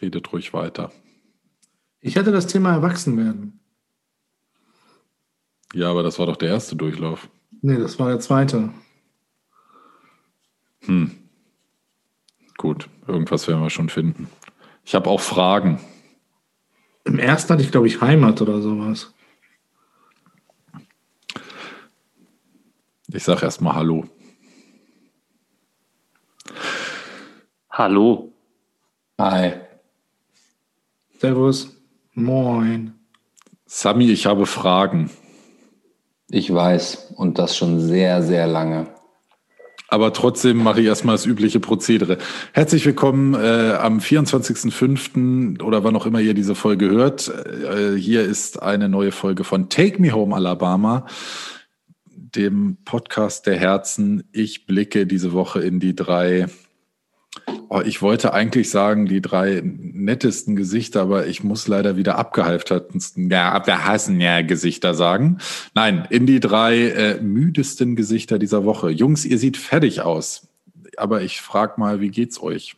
Redet ruhig weiter. Ich hatte das Thema Erwachsenwerden. Ja, aber das war doch der erste Durchlauf. Nee, das war der zweite. Hm. Gut, irgendwas werden wir schon finden. Ich habe auch Fragen. Im ersten hatte ich, glaube ich, Heimat oder sowas. Ich sage erstmal Hallo. Hallo. Hi. Servus. Moin. Sami, ich habe Fragen. Ich weiß und das schon sehr, sehr lange. Aber trotzdem mache ich erstmal das übliche Prozedere. Herzlich willkommen äh, am 24.05. oder wann auch immer ihr diese Folge hört. Äh, hier ist eine neue Folge von Take Me Home Alabama, dem Podcast der Herzen. Ich blicke diese Woche in die drei Oh, ich wollte eigentlich sagen, die drei nettesten Gesichter, aber ich muss leider wieder abgehalftertsten, ja, abgehassen, ja, Gesichter sagen. Nein, in die drei äh, müdesten Gesichter dieser Woche. Jungs, ihr seht fertig aus. Aber ich frage mal, wie geht's euch?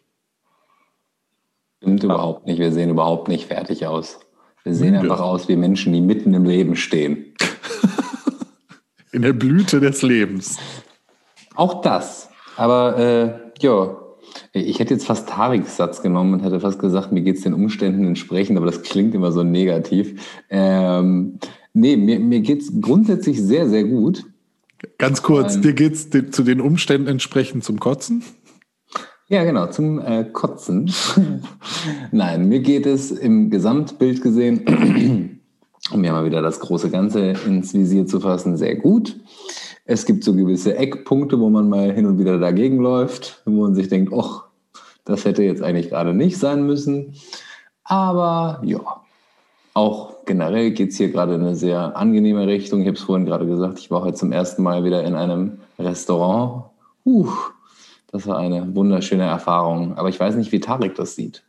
Stimmt überhaupt nicht. Wir sehen überhaupt nicht fertig aus. Wir sehen Müde. einfach aus wie Menschen, die mitten im Leben stehen. in der Blüte des Lebens. Auch das. Aber äh, ja, ich hätte jetzt fast Tariks Satz genommen und hätte fast gesagt, mir geht es den Umständen entsprechend, aber das klingt immer so negativ. Ähm, nee, mir, mir geht es grundsätzlich sehr, sehr gut. Ganz kurz, ähm, dir geht es zu den Umständen entsprechend zum Kotzen? Ja, genau, zum äh, Kotzen. Nein, mir geht es im Gesamtbild gesehen, um ja mal wieder das große Ganze ins Visier zu fassen, sehr gut. Es gibt so gewisse Eckpunkte, wo man mal hin und wieder dagegen läuft, wo man sich denkt, ach, das hätte jetzt eigentlich gerade nicht sein müssen. Aber ja, auch generell geht es hier gerade in eine sehr angenehme Richtung. Ich habe es vorhin gerade gesagt, ich war heute zum ersten Mal wieder in einem Restaurant. Uh, das war eine wunderschöne Erfahrung. Aber ich weiß nicht, wie Tarek das sieht.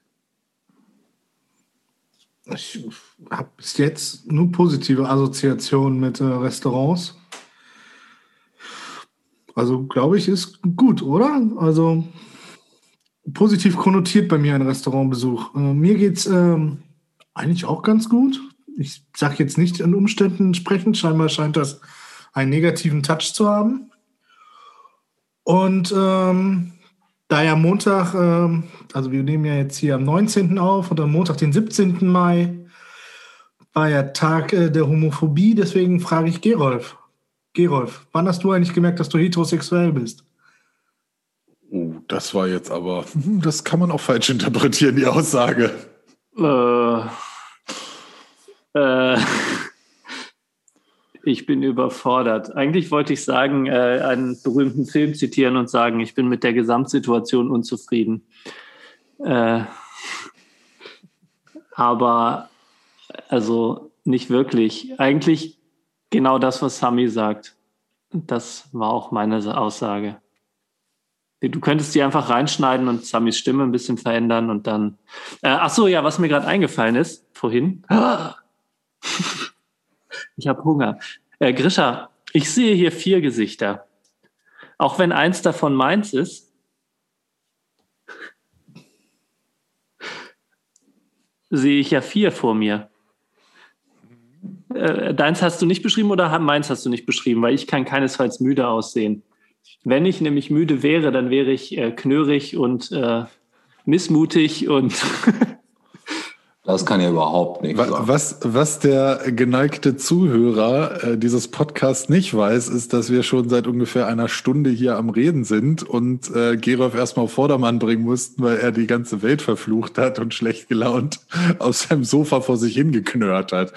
Ich habe bis jetzt nur positive Assoziationen mit äh, Restaurants. Also glaube ich, ist gut, oder? Also positiv konnotiert bei mir ein Restaurantbesuch. Äh, mir geht es ähm, eigentlich auch ganz gut. Ich sage jetzt nicht in Umständen entsprechend, scheinbar scheint das einen negativen Touch zu haben. Und ähm, da ja Montag, ähm, also wir nehmen ja jetzt hier am 19. auf und am Montag, den 17. Mai, war ja Tag äh, der Homophobie, deswegen frage ich Gerolf. Gerolf, wann hast du eigentlich gemerkt, dass du heterosexuell bist? Oh, das war jetzt aber, hm, das kann man auch falsch interpretieren, die Aussage. Äh, äh, ich bin überfordert. Eigentlich wollte ich sagen, äh, einen berühmten Film zitieren und sagen, ich bin mit der Gesamtsituation unzufrieden. Äh, aber also nicht wirklich. Eigentlich genau das, was Sami sagt. Das war auch meine Aussage. Du könntest die einfach reinschneiden und Samis Stimme ein bisschen verändern und dann. Äh, ach so, ja, was mir gerade eingefallen ist vorhin. ich habe Hunger. Äh, Grisha, ich sehe hier vier Gesichter. Auch wenn eins davon meins ist, sehe ich ja vier vor mir. Äh, deins hast du nicht beschrieben oder meins hast du nicht beschrieben? Weil ich kann keinesfalls müde aussehen. Wenn ich nämlich müde wäre, dann wäre ich äh, knörig und äh, missmutig und Das kann ja überhaupt nicht was, Was, der geneigte Zuhörer äh, dieses Podcasts nicht weiß, ist, dass wir schon seit ungefähr einer Stunde hier am Reden sind und äh, Gerolf erstmal auf Vordermann bringen mussten, weil er die ganze Welt verflucht hat und schlecht gelaunt aus seinem Sofa vor sich hingeknurrt hat.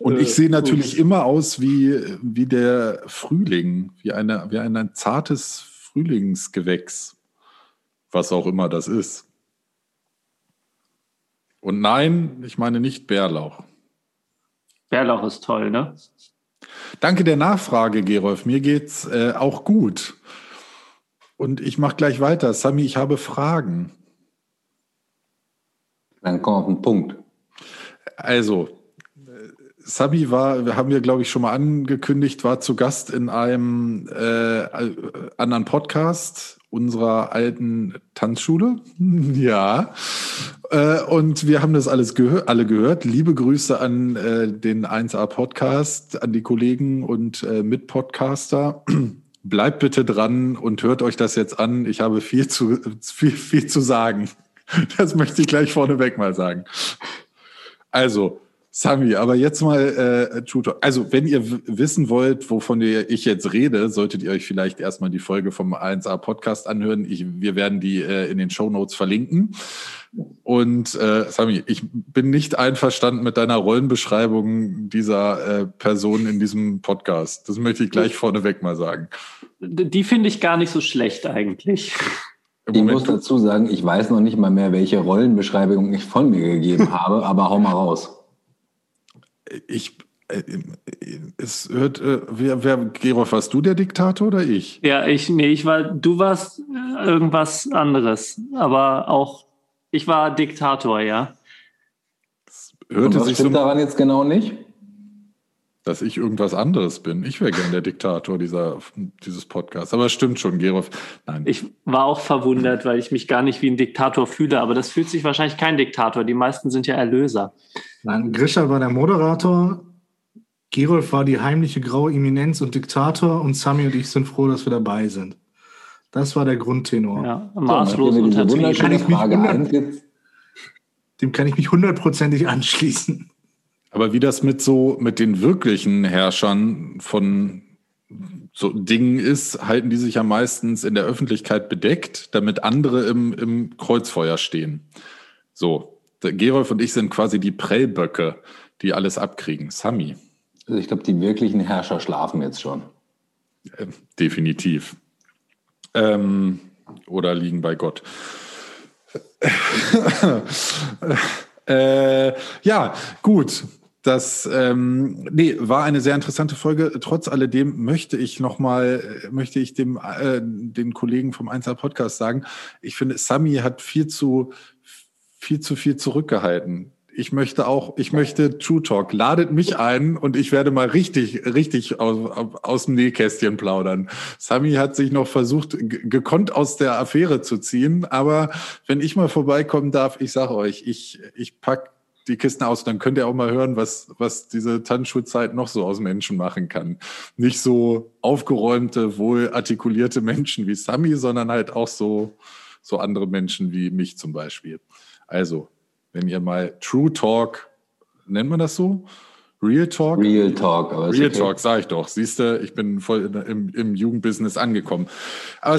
Und ich sehe natürlich immer aus wie, wie der Frühling, wie, eine, wie ein zartes Frühlingsgewächs, was auch immer das ist. Und nein, ich meine nicht Bärlauch. Bärlauch ist toll, ne? Danke der Nachfrage, Gerolf. Mir geht's äh, auch gut. Und ich mache gleich weiter. Sami, ich habe Fragen. Dann komm auf den Punkt. Also, Sabi war, haben wir, glaube ich, schon mal angekündigt, war zu Gast in einem äh, anderen Podcast unserer alten Tanzschule. Ja. Äh, und wir haben das alles gehör alle gehört. Liebe Grüße an äh, den 1A Podcast, an die Kollegen und äh, Mitpodcaster. Bleibt bitte dran und hört euch das jetzt an. Ich habe viel zu, viel, viel zu sagen. Das möchte ich gleich vorneweg mal sagen. Also, Sami, aber jetzt mal äh, Tutor. Also, wenn ihr wissen wollt, wovon ich jetzt rede, solltet ihr euch vielleicht erstmal die Folge vom 1A Podcast anhören. Ich, wir werden die äh, in den Show Notes verlinken. Und äh, Sami, ich bin nicht einverstanden mit deiner Rollenbeschreibung dieser äh, Person in diesem Podcast. Das möchte ich gleich vorneweg mal sagen. Die finde ich gar nicht so schlecht eigentlich. Ich muss dazu sagen, ich weiß noch nicht mal mehr, welche Rollenbeschreibung ich von mir gegeben habe, aber hau mal raus ich, äh, es hört, äh, wer, wer, Gerolf, warst du der Diktator oder ich? Ja, ich, nee, ich war, du warst äh, irgendwas anderes, aber auch, ich war Diktator, ja. hörte Und was sich so, daran jetzt genau nicht? Dass ich irgendwas anderes bin. Ich wäre gern der Diktator dieser, dieses Podcasts. Aber es stimmt schon, Gerolf. Nein. Ich war auch verwundert, weil ich mich gar nicht wie ein Diktator fühle. Aber das fühlt sich wahrscheinlich kein Diktator. Die meisten sind ja Erlöser. Nein, Grisha war der Moderator. Gerolf war die heimliche graue Eminenz und Diktator. Und Sami und ich sind froh, dass wir dabei sind. Das war der Grundtenor. Ja, maßlos so, untertrieben. Dem kann ich mich hundertprozentig anschließen. Aber wie das mit so, mit den wirklichen Herrschern von so Dingen ist, halten die sich ja meistens in der Öffentlichkeit bedeckt, damit andere im, im Kreuzfeuer stehen. So, Gerolf und ich sind quasi die Prellböcke, die alles abkriegen. Sami. Also ich glaube, die wirklichen Herrscher schlafen jetzt schon. Äh, definitiv. Ähm, oder liegen bei Gott. äh, ja, gut. Das ähm, nee, war eine sehr interessante Folge. Trotz alledem möchte ich nochmal, möchte ich dem äh, den Kollegen vom Einzel Podcast sagen, ich finde, Sami hat viel zu viel zu viel zurückgehalten. Ich möchte auch, ich möchte True Talk. Ladet mich ein und ich werde mal richtig, richtig aus, aus dem Nähkästchen plaudern. Sami hat sich noch versucht, gekonnt aus der Affäre zu ziehen, aber wenn ich mal vorbeikommen darf, ich sage euch, ich, ich pack die Kisten aus. Dann könnt ihr auch mal hören, was, was diese Tanzschulzeit noch so aus Menschen machen kann. Nicht so aufgeräumte, wohl artikulierte Menschen wie Sami, sondern halt auch so, so andere Menschen wie mich zum Beispiel. Also, wenn ihr mal True Talk, nennt man das so? Real Talk? Real Talk. Aber Real okay. Talk, sag ich doch. Siehst du, ich bin voll im, im Jugendbusiness angekommen. Aber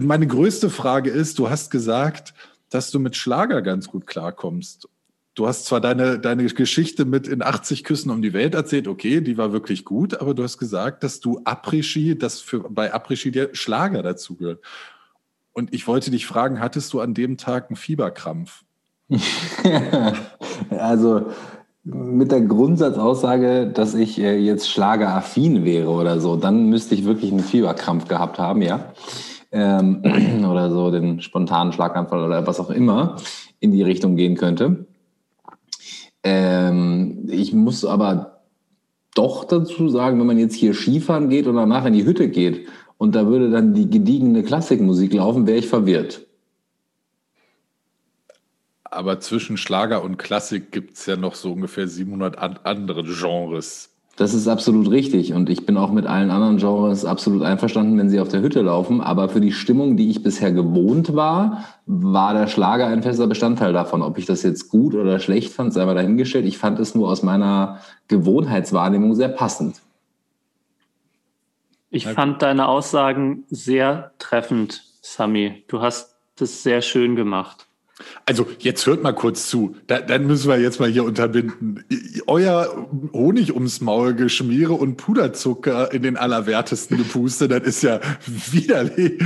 meine größte Frage ist, du hast gesagt, dass du mit Schlager ganz gut klarkommst. Du hast zwar deine, deine Geschichte mit in 80 Küssen um die Welt erzählt, okay, die war wirklich gut, aber du hast gesagt, dass du Après-Ski, dass für, bei Après-Ski der Schlager dazugehört. Und ich wollte dich fragen, hattest du an dem Tag einen Fieberkrampf? also mit der Grundsatzaussage, dass ich äh, jetzt schlageraffin wäre oder so, dann müsste ich wirklich einen Fieberkrampf gehabt haben, ja. Ähm, oder so den spontanen Schlaganfall oder was auch immer in die Richtung gehen könnte. Ähm, ich muss aber doch dazu sagen, wenn man jetzt hier Skifahren geht und danach in die Hütte geht und da würde dann die gediegene Klassikmusik laufen, wäre ich verwirrt. Aber zwischen Schlager und Klassik gibt es ja noch so ungefähr 700 andere Genres. Das ist absolut richtig und ich bin auch mit allen anderen Genres absolut einverstanden, wenn sie auf der Hütte laufen. Aber für die Stimmung, die ich bisher gewohnt war, war der Schlager ein fester Bestandteil davon. Ob ich das jetzt gut oder schlecht fand, sei mal dahingestellt. Ich fand es nur aus meiner Gewohnheitswahrnehmung sehr passend. Ich fand deine Aussagen sehr treffend, Sami. Du hast das sehr schön gemacht. Also jetzt hört mal kurz zu. Da, dann müssen wir jetzt mal hier unterbinden. Euer Honig ums Maul geschmiere und Puderzucker in den allerwertesten Gepuste, das ist ja widerlich.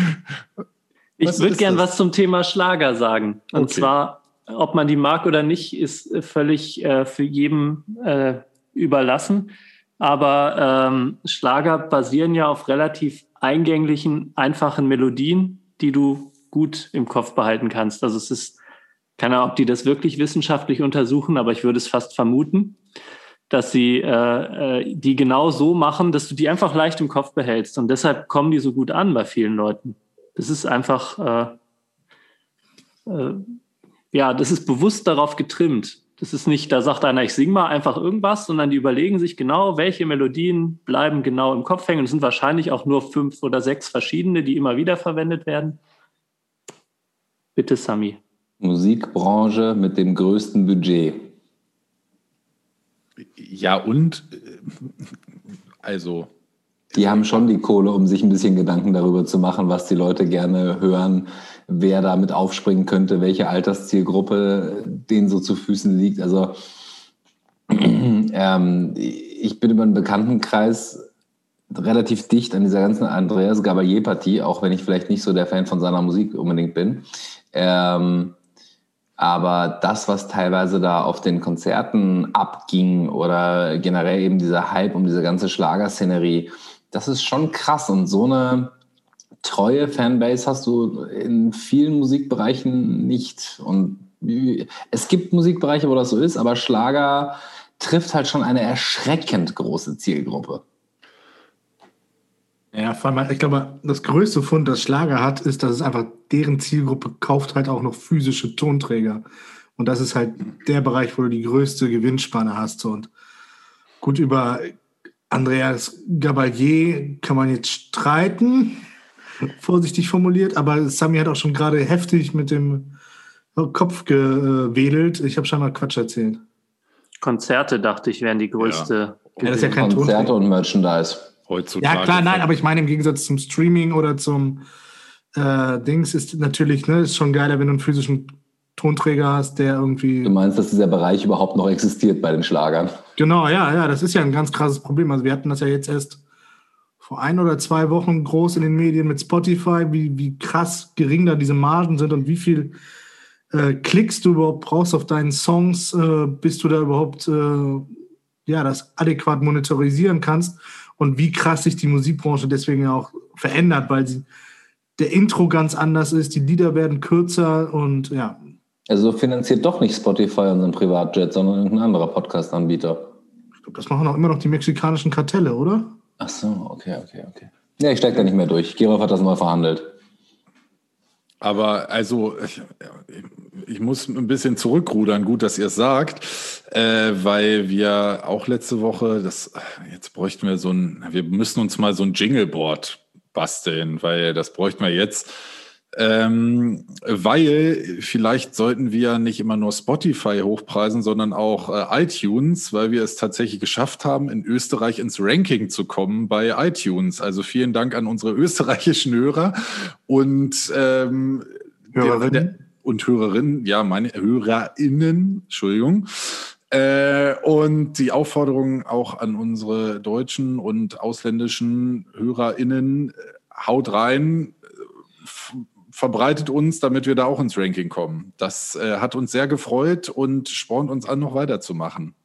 Ich würde gern das? was zum Thema Schlager sagen. Und okay. zwar, ob man die mag oder nicht, ist völlig äh, für jeden äh, überlassen. Aber ähm, Schlager basieren ja auf relativ eingänglichen, einfachen Melodien, die du gut im Kopf behalten kannst. Also es ist keine Ahnung, ob die das wirklich wissenschaftlich untersuchen, aber ich würde es fast vermuten, dass sie äh, äh, die genau so machen, dass du die einfach leicht im Kopf behältst. Und deshalb kommen die so gut an bei vielen Leuten. Das ist einfach, äh, äh, ja, das ist bewusst darauf getrimmt. Das ist nicht, da sagt einer, ich singe mal einfach irgendwas, sondern die überlegen sich genau, welche Melodien bleiben genau im Kopf hängen. Es sind wahrscheinlich auch nur fünf oder sechs verschiedene, die immer wieder verwendet werden. Bitte, Sami. Musikbranche mit dem größten Budget. Ja, und äh, also. Die haben schon die Kohle, um sich ein bisschen Gedanken darüber zu machen, was die Leute gerne hören, wer damit aufspringen könnte, welche Alterszielgruppe denen so zu Füßen liegt. Also ähm, ich bin über einen Bekanntenkreis relativ dicht an dieser ganzen Andreas Gabalier-Partie, auch wenn ich vielleicht nicht so der Fan von seiner Musik unbedingt bin. Ähm, aber das, was teilweise da auf den Konzerten abging oder generell eben dieser Hype um diese ganze Schlagerszenerie, das ist schon krass. Und so eine treue Fanbase hast du in vielen Musikbereichen nicht. Und es gibt Musikbereiche, wo das so ist, aber Schlager trifft halt schon eine erschreckend große Zielgruppe. Ja, vor allem, ich glaube, das größte Fund, das Schlager hat, ist, dass es einfach deren Zielgruppe kauft halt auch noch physische Tonträger. Und das ist halt der Bereich, wo du die größte Gewinnspanne hast. Und gut, über Andreas Gabalier kann man jetzt streiten, vorsichtig formuliert, aber Sami hat auch schon gerade heftig mit dem Kopf gewedelt. Ich habe schon mal Quatsch erzählt. Konzerte, dachte ich, wären die größte. Ja. Ja, das ist ja kein Konzerte Tonträger. und Merchandise heutzutage. Ja, klar, nein, aber ich meine, im Gegensatz zum Streaming oder zum äh, Dings ist natürlich, ne, ist schon geiler, wenn du einen physischen Tonträger hast, der irgendwie. Du meinst, dass dieser Bereich überhaupt noch existiert bei den Schlagern? Genau, ja, ja, das ist ja ein ganz krasses Problem. Also wir hatten das ja jetzt erst vor ein oder zwei Wochen groß in den Medien mit Spotify, wie, wie krass gering da diese Margen sind und wie viel äh, Klicks du überhaupt brauchst auf deinen Songs, äh, bis du da überhaupt äh, ja, das adäquat monetarisieren kannst und wie krass sich die Musikbranche deswegen auch verändert, weil sie, der Intro ganz anders ist, die Lieder werden kürzer und ja. Also finanziert doch nicht Spotify unseren Privatjet, sondern irgendein anderer Podcast-Anbieter. Ich glaube, das machen auch immer noch die mexikanischen Kartelle, oder? Ach so, okay, okay, okay. Ja, ich steige da nicht mehr durch. Gerolf hat das mal verhandelt. Aber also, ich, ich, muss ein bisschen zurückrudern, gut, dass ihr es sagt, äh, weil wir auch letzte Woche, das, jetzt bräuchten wir so ein, wir müssen uns mal so ein Jingleboard basteln, weil das bräuchten wir jetzt ähm, weil vielleicht sollten wir nicht immer nur Spotify hochpreisen, sondern auch äh, iTunes, weil wir es tatsächlich geschafft haben, in Österreich ins Ranking zu kommen bei iTunes. Also vielen Dank an unsere österreichischen Hörer und ähm, Hörerinnen. Der, und Hörerinnen, ja, meine HörerInnen, Entschuldigung. Äh, und die Aufforderung auch an unsere deutschen und ausländischen HörerInnen, äh, haut rein, verbreitet uns, damit wir da auch ins Ranking kommen. Das äh, hat uns sehr gefreut und spornt uns an, noch weiterzumachen.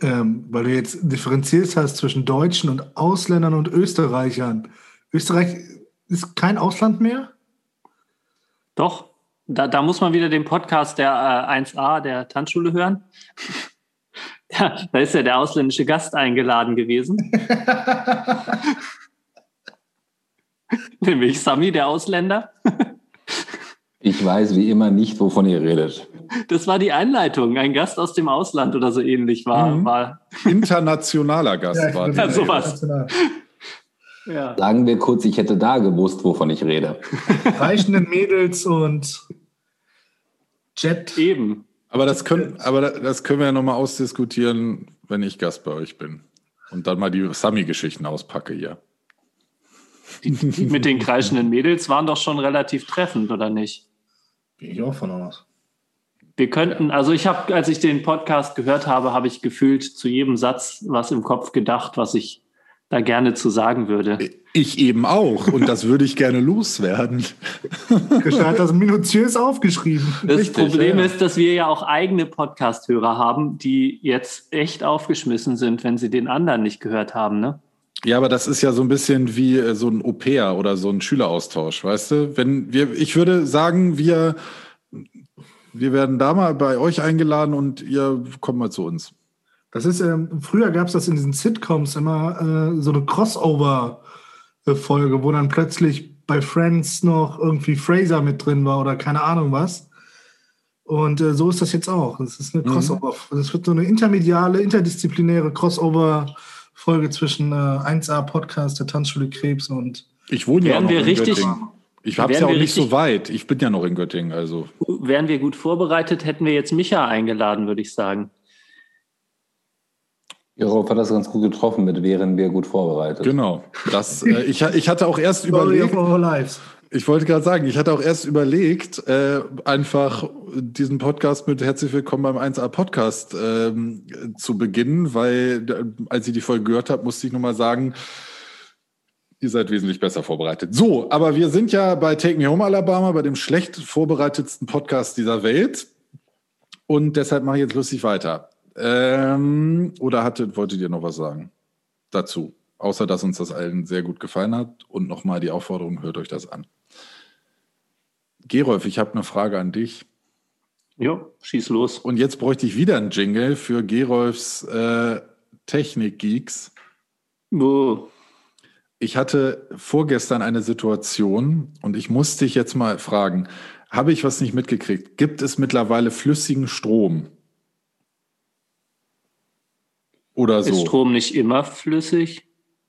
Ähm, weil du jetzt differenziert hast zwischen Deutschen und Ausländern und Österreichern. Österreich ist kein Ausland mehr? Doch, da, da muss man wieder den Podcast der äh, 1a der Tanzschule hören. ja, da ist ja der ausländische Gast eingeladen gewesen. Nämlich Sami, der Ausländer. ich weiß wie immer nicht, wovon ihr redet. Das war die Einleitung. Ein Gast aus dem Ausland oder so ähnlich war. Mhm. war. Internationaler Gast ja, war. Ja, sowas. Ja. Sagen wir kurz, ich hätte da gewusst, wovon ich rede. Reichende Mädels und Jet. Eben. Aber das können, aber das können wir ja nochmal ausdiskutieren, wenn ich Gast bei euch bin. Und dann mal die Sami-Geschichten auspacke hier. Die, die mit den kreischenden Mädels waren doch schon relativ treffend, oder nicht? Gehe ich auch von aus. Wir könnten, also ich habe, als ich den Podcast gehört habe, habe ich gefühlt zu jedem Satz was im Kopf gedacht, was ich da gerne zu sagen würde. Ich eben auch und das würde ich gerne loswerden. Christian hat das minutiös aufgeschrieben. Das Richtig, Problem ja. ist, dass wir ja auch eigene Podcast-Hörer haben, die jetzt echt aufgeschmissen sind, wenn sie den anderen nicht gehört haben, ne? Ja, aber das ist ja so ein bisschen wie äh, so ein Au-pair oder so ein Schüleraustausch, weißt du? Wenn wir, ich würde sagen, wir, wir werden da mal bei euch eingeladen und ihr kommt mal zu uns. Das ist, ähm, früher gab es das in diesen Sitcoms immer äh, so eine Crossover-Folge, wo dann plötzlich bei Friends noch irgendwie Fraser mit drin war oder keine Ahnung was. Und äh, so ist das jetzt auch. Das ist eine Mhm. Crossover. Das wird so eine intermediale, interdisziplinäre Crossover-Folge zwischen äh, 1A-Podcast der Tanzschule Krebs und Ich wohne ja noch wir in richtig- Göttingen. Ich habe es ja auch nicht so weit. Ich bin ja noch in Göttingen, also. Wären wir gut vorbereitet, hätten wir jetzt Micha eingeladen, würde ich sagen. Gerolf hat das ganz gut getroffen mit wären wir gut vorbereitet. Genau. Das, äh, ich, ich hatte auch erst überlegt. Ich wollte gerade sagen, ich hatte auch erst überlegt, äh, einfach diesen Podcast mit Herzlich Willkommen beim 1A Podcast ähm, zu beginnen, weil als ich die Folge gehört habe, musste ich nur mal sagen, ihr seid wesentlich besser vorbereitet. So, aber wir sind ja bei Take Me Home Alabama, bei dem schlecht vorbereitetsten Podcast dieser Welt. Und deshalb mache ich jetzt lustig weiter. Ähm, oder hattet, wolltet ihr noch was sagen dazu? Außer, dass uns das allen sehr gut gefallen hat. Und nochmal die Aufforderung, hört euch das an. Gerolf, ich habe eine Frage an dich. Jo, schieß los. Und jetzt bräuchte ich wieder einen Jingle für Gerolfs äh, Technik-Geeks. Oh, Ich hatte vorgestern eine Situation und ich muss dich jetzt mal fragen, habe ich was nicht mitgekriegt? Gibt es mittlerweile flüssigen Strom? Oder so? Ist Strom nicht immer flüssig?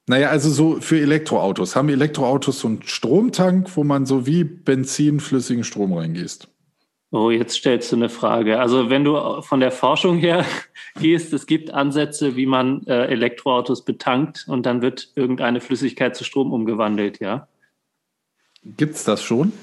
Naja, also so für Elektroautos. Haben Elektroautos so einen Stromtank, wo man so wie Benzin flüssigen Strom reingießt? Oh, jetzt stellst du eine Frage. Also wenn du von der Forschung her gehst, es gibt Ansätze, wie man äh, Elektroautos betankt und dann wird irgendeine Flüssigkeit zu Strom umgewandelt, ja. Gibt's das schon?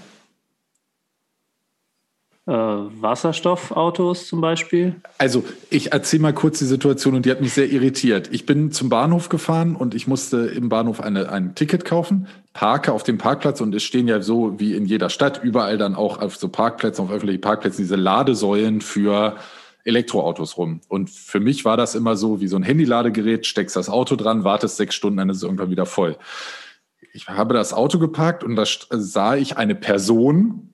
Äh, Wasserstoffautos zum Beispiel. Also, ich erzähle mal kurz die Situation und die hat mich sehr irritiert. Ich bin zum Bahnhof gefahren und ich musste im Bahnhof eine, ein Ticket kaufen, parke auf dem Parkplatz und es stehen ja so wie in jeder Stadt überall dann auch auf so Parkplätzen, auf öffentlichen Plätzen diese Ladesäulen für Elektroautos rum. Und für mich war das immer so wie so ein Handyladegerät, steckst das Auto dran, wartest sechs Stunden, dann ist es irgendwann wieder voll. Ich habe das Auto geparkt und da sah ich eine Person,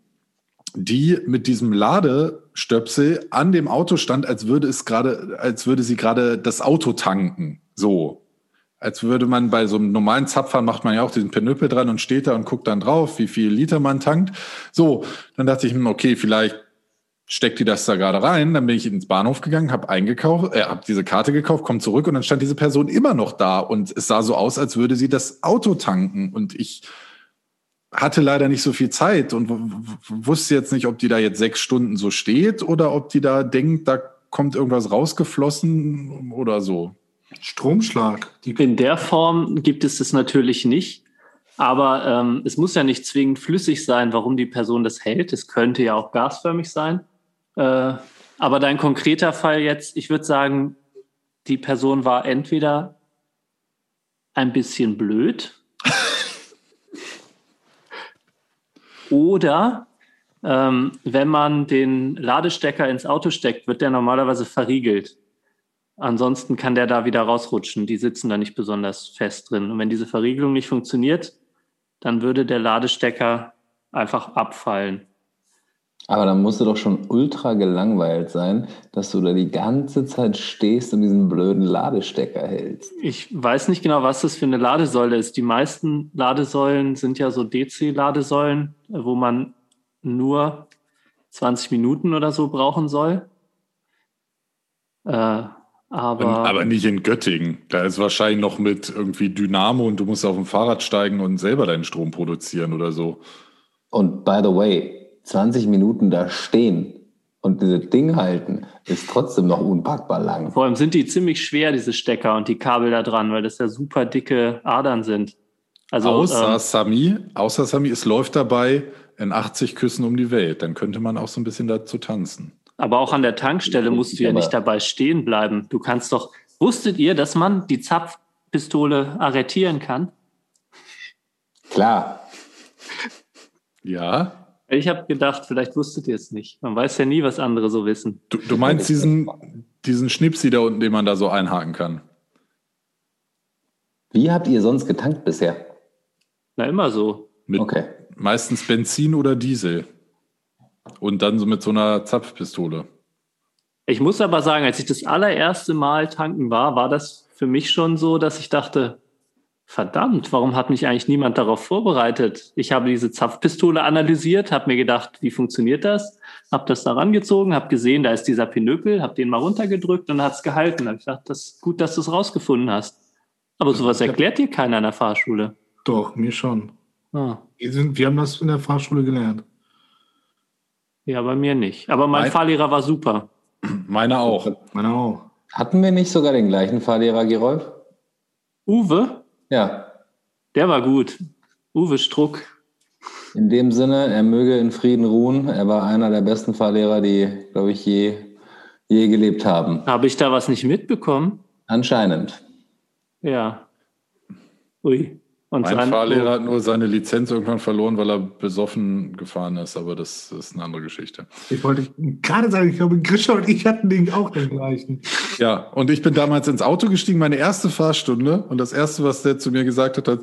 die mit diesem Ladestöpsel an dem Auto stand, als würde es gerade, als würde sie gerade das Auto tanken. So. Als würde man bei so einem normalen Zapfhahn macht man ja auch diesen Penüppel dran und steht da und guckt dann drauf, wie viel Liter man tankt. So, dann dachte ich, hm, okay, vielleicht steckt die das da gerade rein. Dann bin ich ins Bahnhof gegangen, habe eingekauft, äh, habe diese Karte gekauft, komme zurück und dann stand diese Person immer noch da und es sah so aus, als würde sie das Auto tanken und ich hatte leider nicht so viel Zeit und wusste jetzt nicht, ob die da jetzt sechs Stunden so steht oder ob die da denkt, da kommt irgendwas rausgeflossen oder so. Stromschlag. Die In der Form gibt es das natürlich nicht. Aber ähm, es muss ja nicht zwingend flüssig sein, warum die Person das hält. Es könnte ja auch gasförmig sein. Äh, aber dein konkreter Fall jetzt, ich würde sagen, die Person war entweder ein bisschen blöd oder ähm, wenn man den Ladestecker ins Auto steckt, wird der normalerweise verriegelt. Ansonsten kann der da wieder rausrutschen. Die sitzen da nicht besonders fest drin. Und wenn diese Verriegelung nicht funktioniert, dann würde der Ladestecker einfach abfallen. Aber dann musst du doch schon ultra gelangweilt sein, dass du da die ganze Zeit stehst und diesen blöden Ladestecker hältst. Ich weiß nicht genau, was das für eine Ladesäule ist. Die meisten Ladesäulen sind ja so DC-Ladesäulen, wo man nur 20 Minuten oder so brauchen soll. Äh, aber, aber nicht in Göttingen. Da ist wahrscheinlich noch mit irgendwie Dynamo und du musst auf dem Fahrrad steigen und selber deinen Strom produzieren oder so. Und by the way, 20 Minuten da stehen und dieses Ding halten, ist trotzdem noch unpackbar lang. vor allem sind die ziemlich schwer, diese Stecker und die Kabel da dran, weil das ja super dicke Adern sind. Also außer ähm, Sami, außer Sami, es läuft dabei in 80 Küssen um die Welt. Dann könnte man auch so ein bisschen dazu tanzen. Aber auch an der Tankstelle musst du ja nicht dabei stehen bleiben. Du kannst doch. Wusstet ihr, dass man die Zapfpistole arretieren kann? Klar, Ja. Ich habe gedacht, vielleicht wusstet ihr es nicht. Man weiß ja nie, was andere so wissen. Du, du meinst diesen, diesen Schnipsi da unten, den man da so einhaken kann? wie habt ihr sonst getankt bisher? Na, immer so. Mit Okay. meistens Benzin oder Diesel. Und dann so mit so einer Zapfpistole. Ich muss aber sagen, als ich das allererste Mal tanken war, war das für mich schon so, dass ich dachte, verdammt, warum hat mich eigentlich niemand darauf vorbereitet? Ich habe diese Zapfpistole analysiert, habe mir gedacht, wie funktioniert das? Habe das da rangezogen, habe gesehen, da ist dieser Pinöpel, habe den mal runtergedrückt und hat es gehalten. Da habe ich gedacht, das ist gut, dass du es rausgefunden hast. Aber sowas erklärt dir keiner in der Fahrschule. Doch, mir schon. Ah. Wir, sind, wir haben das in der Fahrschule gelernt. Ja, bei mir nicht. Aber mein Mein- Fahrlehrer war super. Meine auch. Meine auch. Hatten wir nicht sogar den gleichen Fahrlehrer, Gerolf? Uwe, Ja. der war gut. Uwe Struck. In dem Sinne, er möge in Frieden ruhen. Er war einer der besten Fahrlehrer, die, glaube ich, je, je gelebt haben. Habe ich da was nicht mitbekommen? Anscheinend. Ja. Ui. Und Mein Fahrlehrer hat nur seine Lizenz irgendwann verloren, weil er besoffen gefahren ist, aber das ist eine andere Geschichte. Ich wollte gerade sagen, ich glaube, Grisha und ich hatten den auch den gleichen. Ja, und ich bin damals ins Auto gestiegen, meine erste Fahrstunde, und das erste, was der zu mir gesagt hat, hat,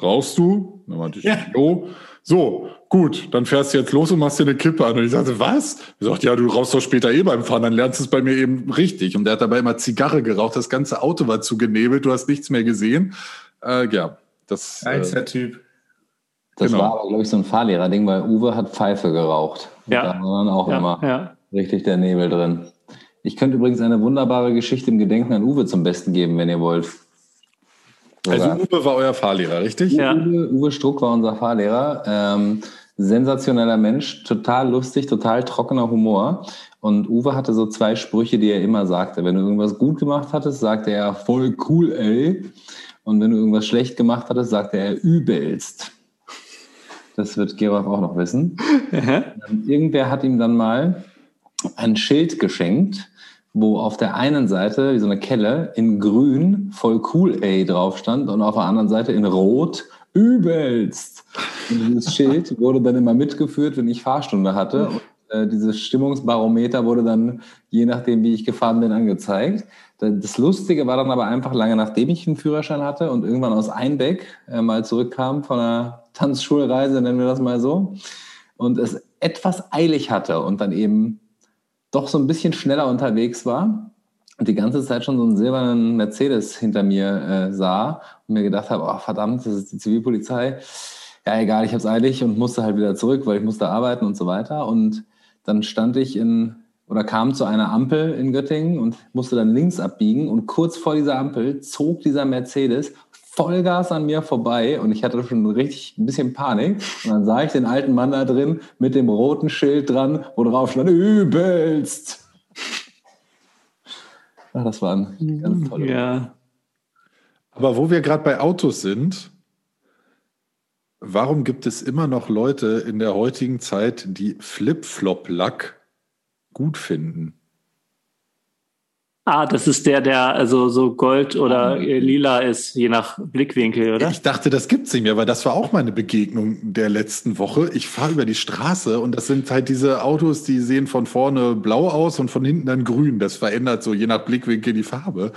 rauchst du? Dann meinte ich, Ja. jo. So, gut, dann fährst du jetzt los und machst dir eine Kippe an. Und ich sagte, was? Er sagt, ja, du rauchst doch später eh beim Fahren, dann lernst du es bei mir eben richtig. Und der hat dabei immer Zigarre geraucht, das ganze Auto war zugenebelt, du hast nichts mehr gesehen. Äh, ja, das. Äh, Typ. Das Genau. war aber, glaube ich, so ein Fahrlehrerding, weil Uwe hat Pfeife geraucht. Ja. Da war dann auch ja, immer ja. richtig der Nebel drin. Ich könnte übrigens eine wunderbare Geschichte im Gedenken an Uwe zum Besten geben, wenn ihr wollt. also Sogar. Uwe war euer Fahrlehrer, richtig? Ja. Uwe, Uwe Struck war unser Fahrlehrer. Ähm, sensationeller Mensch, total lustig, total trockener Humor. Und Uwe hatte so zwei Sprüche, die er immer sagte. Wenn du irgendwas gut gemacht hattest, sagte er voll cool, ey. Und wenn du irgendwas schlecht gemacht hattest, sagte er übelst. Das wird Gerolf auch noch wissen. Ähm, Irgendwer hat ihm dann mal ein Schild geschenkt, wo auf der einen Seite, wie so eine Kelle, in grün voll cool ey drauf stand und auf der anderen Seite in rot übelst. Und dieses Schild wurde dann immer mitgeführt, wenn ich Fahrstunde hatte. Und äh, dieses Stimmungsbarometer wurde dann, je nachdem, wie ich gefahren bin, angezeigt. Das Lustige war dann aber einfach lange nachdem ich einen Führerschein hatte und irgendwann aus Einbeck äh, mal zurückkam von einer Tanzschulreise, nennen wir das mal so, und es etwas eilig hatte und dann eben doch so ein bisschen schneller unterwegs war und die ganze Zeit schon so einen silbernen Mercedes hinter mir äh, sah und mir gedacht habe, oh, verdammt, das ist die Zivilpolizei. Ja, egal, ich habe es eilig und musste halt wieder zurück, weil ich musste arbeiten und so weiter. Und dann stand ich in oder kam zu einer Ampel in Göttingen und musste dann links abbiegen und kurz vor dieser Ampel zog dieser Mercedes Vollgas an mir vorbei und ich hatte schon richtig ein bisschen Panik. Und dann sah ich den alten Mann da drin mit dem roten Schild dran, wo drauf stand, übelst. Ach, das war ein ganz toller Ja. Aber wo wir gerade bei Autos sind, warum gibt es immer noch Leute in der heutigen Zeit, die Flip-Flop-Lack gut finden? Ah, das ist der, der also so gold oder äh, lila ist, je nach Blickwinkel, oder? Ich dachte, das gibt's nicht mehr, weil das war auch meine Begegnung der letzten Woche. Ich fahre über die Straße und das sind halt diese Autos, die sehen von vorne blau aus und von hinten dann grün. Das verändert so je nach Blickwinkel die Farbe.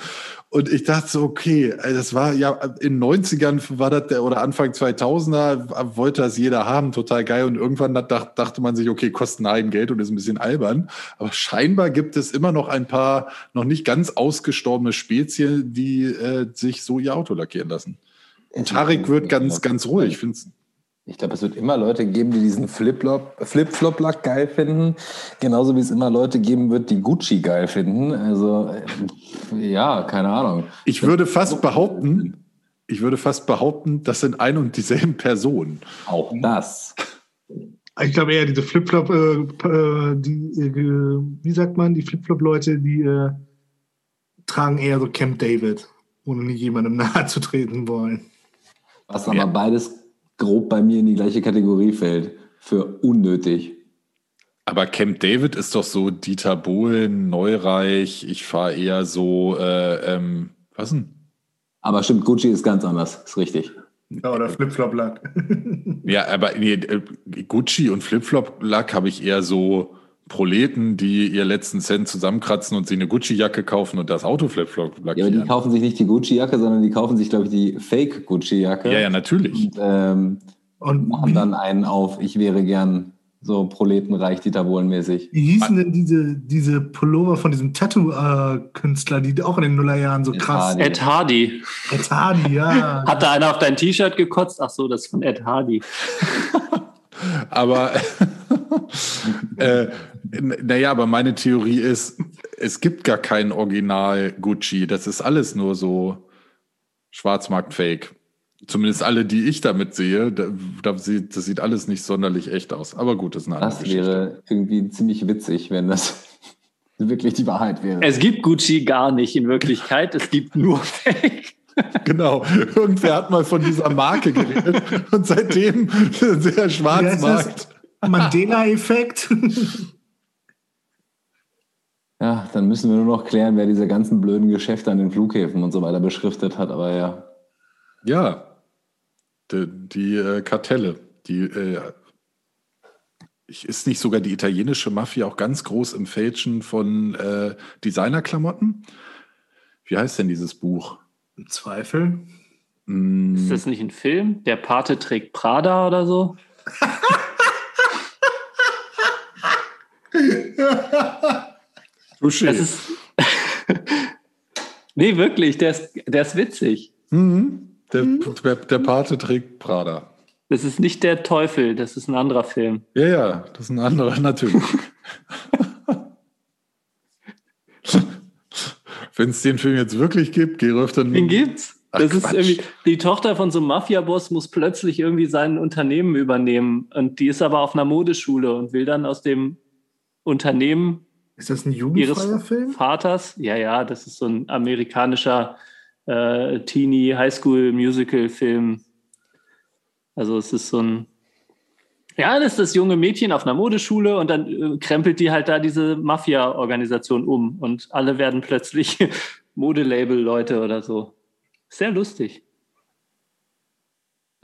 Und ich dachte so, okay, das war ja in 90ern war das der oder Anfang 2000er wollte das jeder haben, total geil. Und irgendwann dacht, dachte man sich, okay, kosten ein Geld und ist ein bisschen albern. Aber scheinbar gibt es immer noch ein paar noch nicht ganz ausgestorbene Spezien, die äh, sich so ihr Auto lackieren lassen. Und Tarek wird ganz, ganz ruhig. Ich finde Ich glaube, es wird immer Leute geben, die diesen Flip-Flop- Flip-Flop-Lack geil finden. Genauso wie es immer Leute geben wird, die Gucci geil finden. Also, äh, ja, keine Ahnung. Ich würde fast behaupten, ich würde fast behaupten, das sind ein und dieselben Personen. Auch das. Ich glaube eher diese Flipflop, äh, äh, die, äh, wie sagt man, die Flipflop-Leute, die äh, tragen eher so Camp David, ohne nicht jemandem nahe zu treten wollen. Was aber beides grob bei mir in die gleiche Kategorie fällt. Für unnötig. Aber Camp David ist doch so Dieter Bohlen, Neureich. Ich fahre eher so, äh, ähm, was denn? Aber stimmt, Gucci ist ganz anders. Ist richtig. Ja, oder Flipflop-Lack. Ja, aber nee, äh, Gucci und Flipflop-Lack habe ich eher so Proleten, die ihr letzten Cent zusammenkratzen und sie eine Gucci-Jacke kaufen und das Auto Flipflop Ja, aber die kaufen sich nicht die Gucci-Jacke, sondern die kaufen sich, glaube ich, die Fake-Gucci-Jacke. Ja, ja, natürlich. Und ähm, Und machen dann einen auf, ich wäre gern So Proletenreich, Dieter Bohlen-mäßig. Wie hießen denn diese, diese Pullover von diesem Tattoo-Künstler, die auch in den Nullerjahren so Ed krass. Hardy. Ed Hardy. Ed Hardy, ja. Hat da einer auf dein T-Shirt gekotzt? Ach so, das ist von Ed Hardy. Aber äh, naja, aber meine Theorie ist, es gibt gar kein Original Gucci. Das ist alles nur so Schwarzmarkt-Fake. Zumindest alle, die ich damit sehe, da, da sieht, das sieht alles nicht sonderlich echt aus. Aber gut, das ist eine andere Das Geschichte. wäre irgendwie ziemlich witzig, wenn das wirklich die Wahrheit wäre. Es gibt Gucci gar nicht in Wirklichkeit. Es gibt nur Fake. Genau. Irgendwer hat mal von dieser Marke geredet und seitdem der Schwarzmarkt. Mandela-Effekt. Ja, dann müssen wir nur noch klären, wer diese ganzen blöden Geschäfte an den Flughäfen und so weiter beschriftet hat. Aber ja, Ja, die, die äh, Kartelle, die äh, ist nicht sogar die italienische Mafia auch ganz groß im Fälschen von äh, Designerklamotten? Wie heißt denn dieses Buch? Im Zweifel. Mm, Ist das nicht ein Film? Der Pate trägt Prada oder so? Touché. Das ist. nee, wirklich, der ist, der ist witzig. Mhm. Der, der, der Pate trägt Prada. Das ist nicht der Teufel, das ist ein anderer Film. Ja, ja, das ist ein anderer, natürlich. Wenn es den Film jetzt wirklich gibt, Geröff, dann. Den gibt's. Ach, Das ist Quatsch. irgendwie, die Tochter von so einem Mafia-Boss muss plötzlich irgendwie sein Unternehmen übernehmen. Und die ist aber auf einer Modeschule und will dann aus dem Unternehmen Ist das ein jugendfreier Film? Vaters, ja, ja, das ist so ein amerikanischer äh, Teenie Highschool-Musical-Film. Also es ist so ein, ja, das ist das junge Mädchen auf einer Modeschule und dann äh, krempelt die halt da diese Mafia-Organisation um und alle werden plötzlich Modelabel-Leute oder so. Sehr lustig.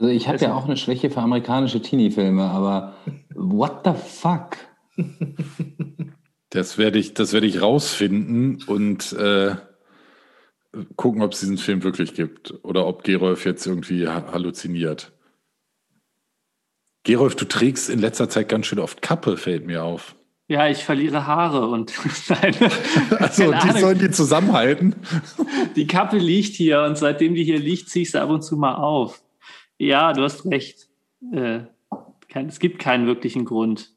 also ich habe ja auch eine Schwäche für amerikanische Teenie-Filme, aber what the fuck? Das werde ich, das werde ich rausfinden und äh, gucken, ob es diesen Film wirklich gibt oder ob Gerolf jetzt irgendwie ha- halluziniert. Gerolf, du trägst in letzter Zeit ganz schön oft Kappe, fällt mir auf. Ja, ich verliere Haare und nein, Also, die Ahnung. sollen die zusammenhalten. Die Kappe liegt hier und seitdem die hier liegt, ziehe ich sie ab und zu mal auf. Ja, du hast recht. Äh, kein, es gibt keinen wirklichen Grund.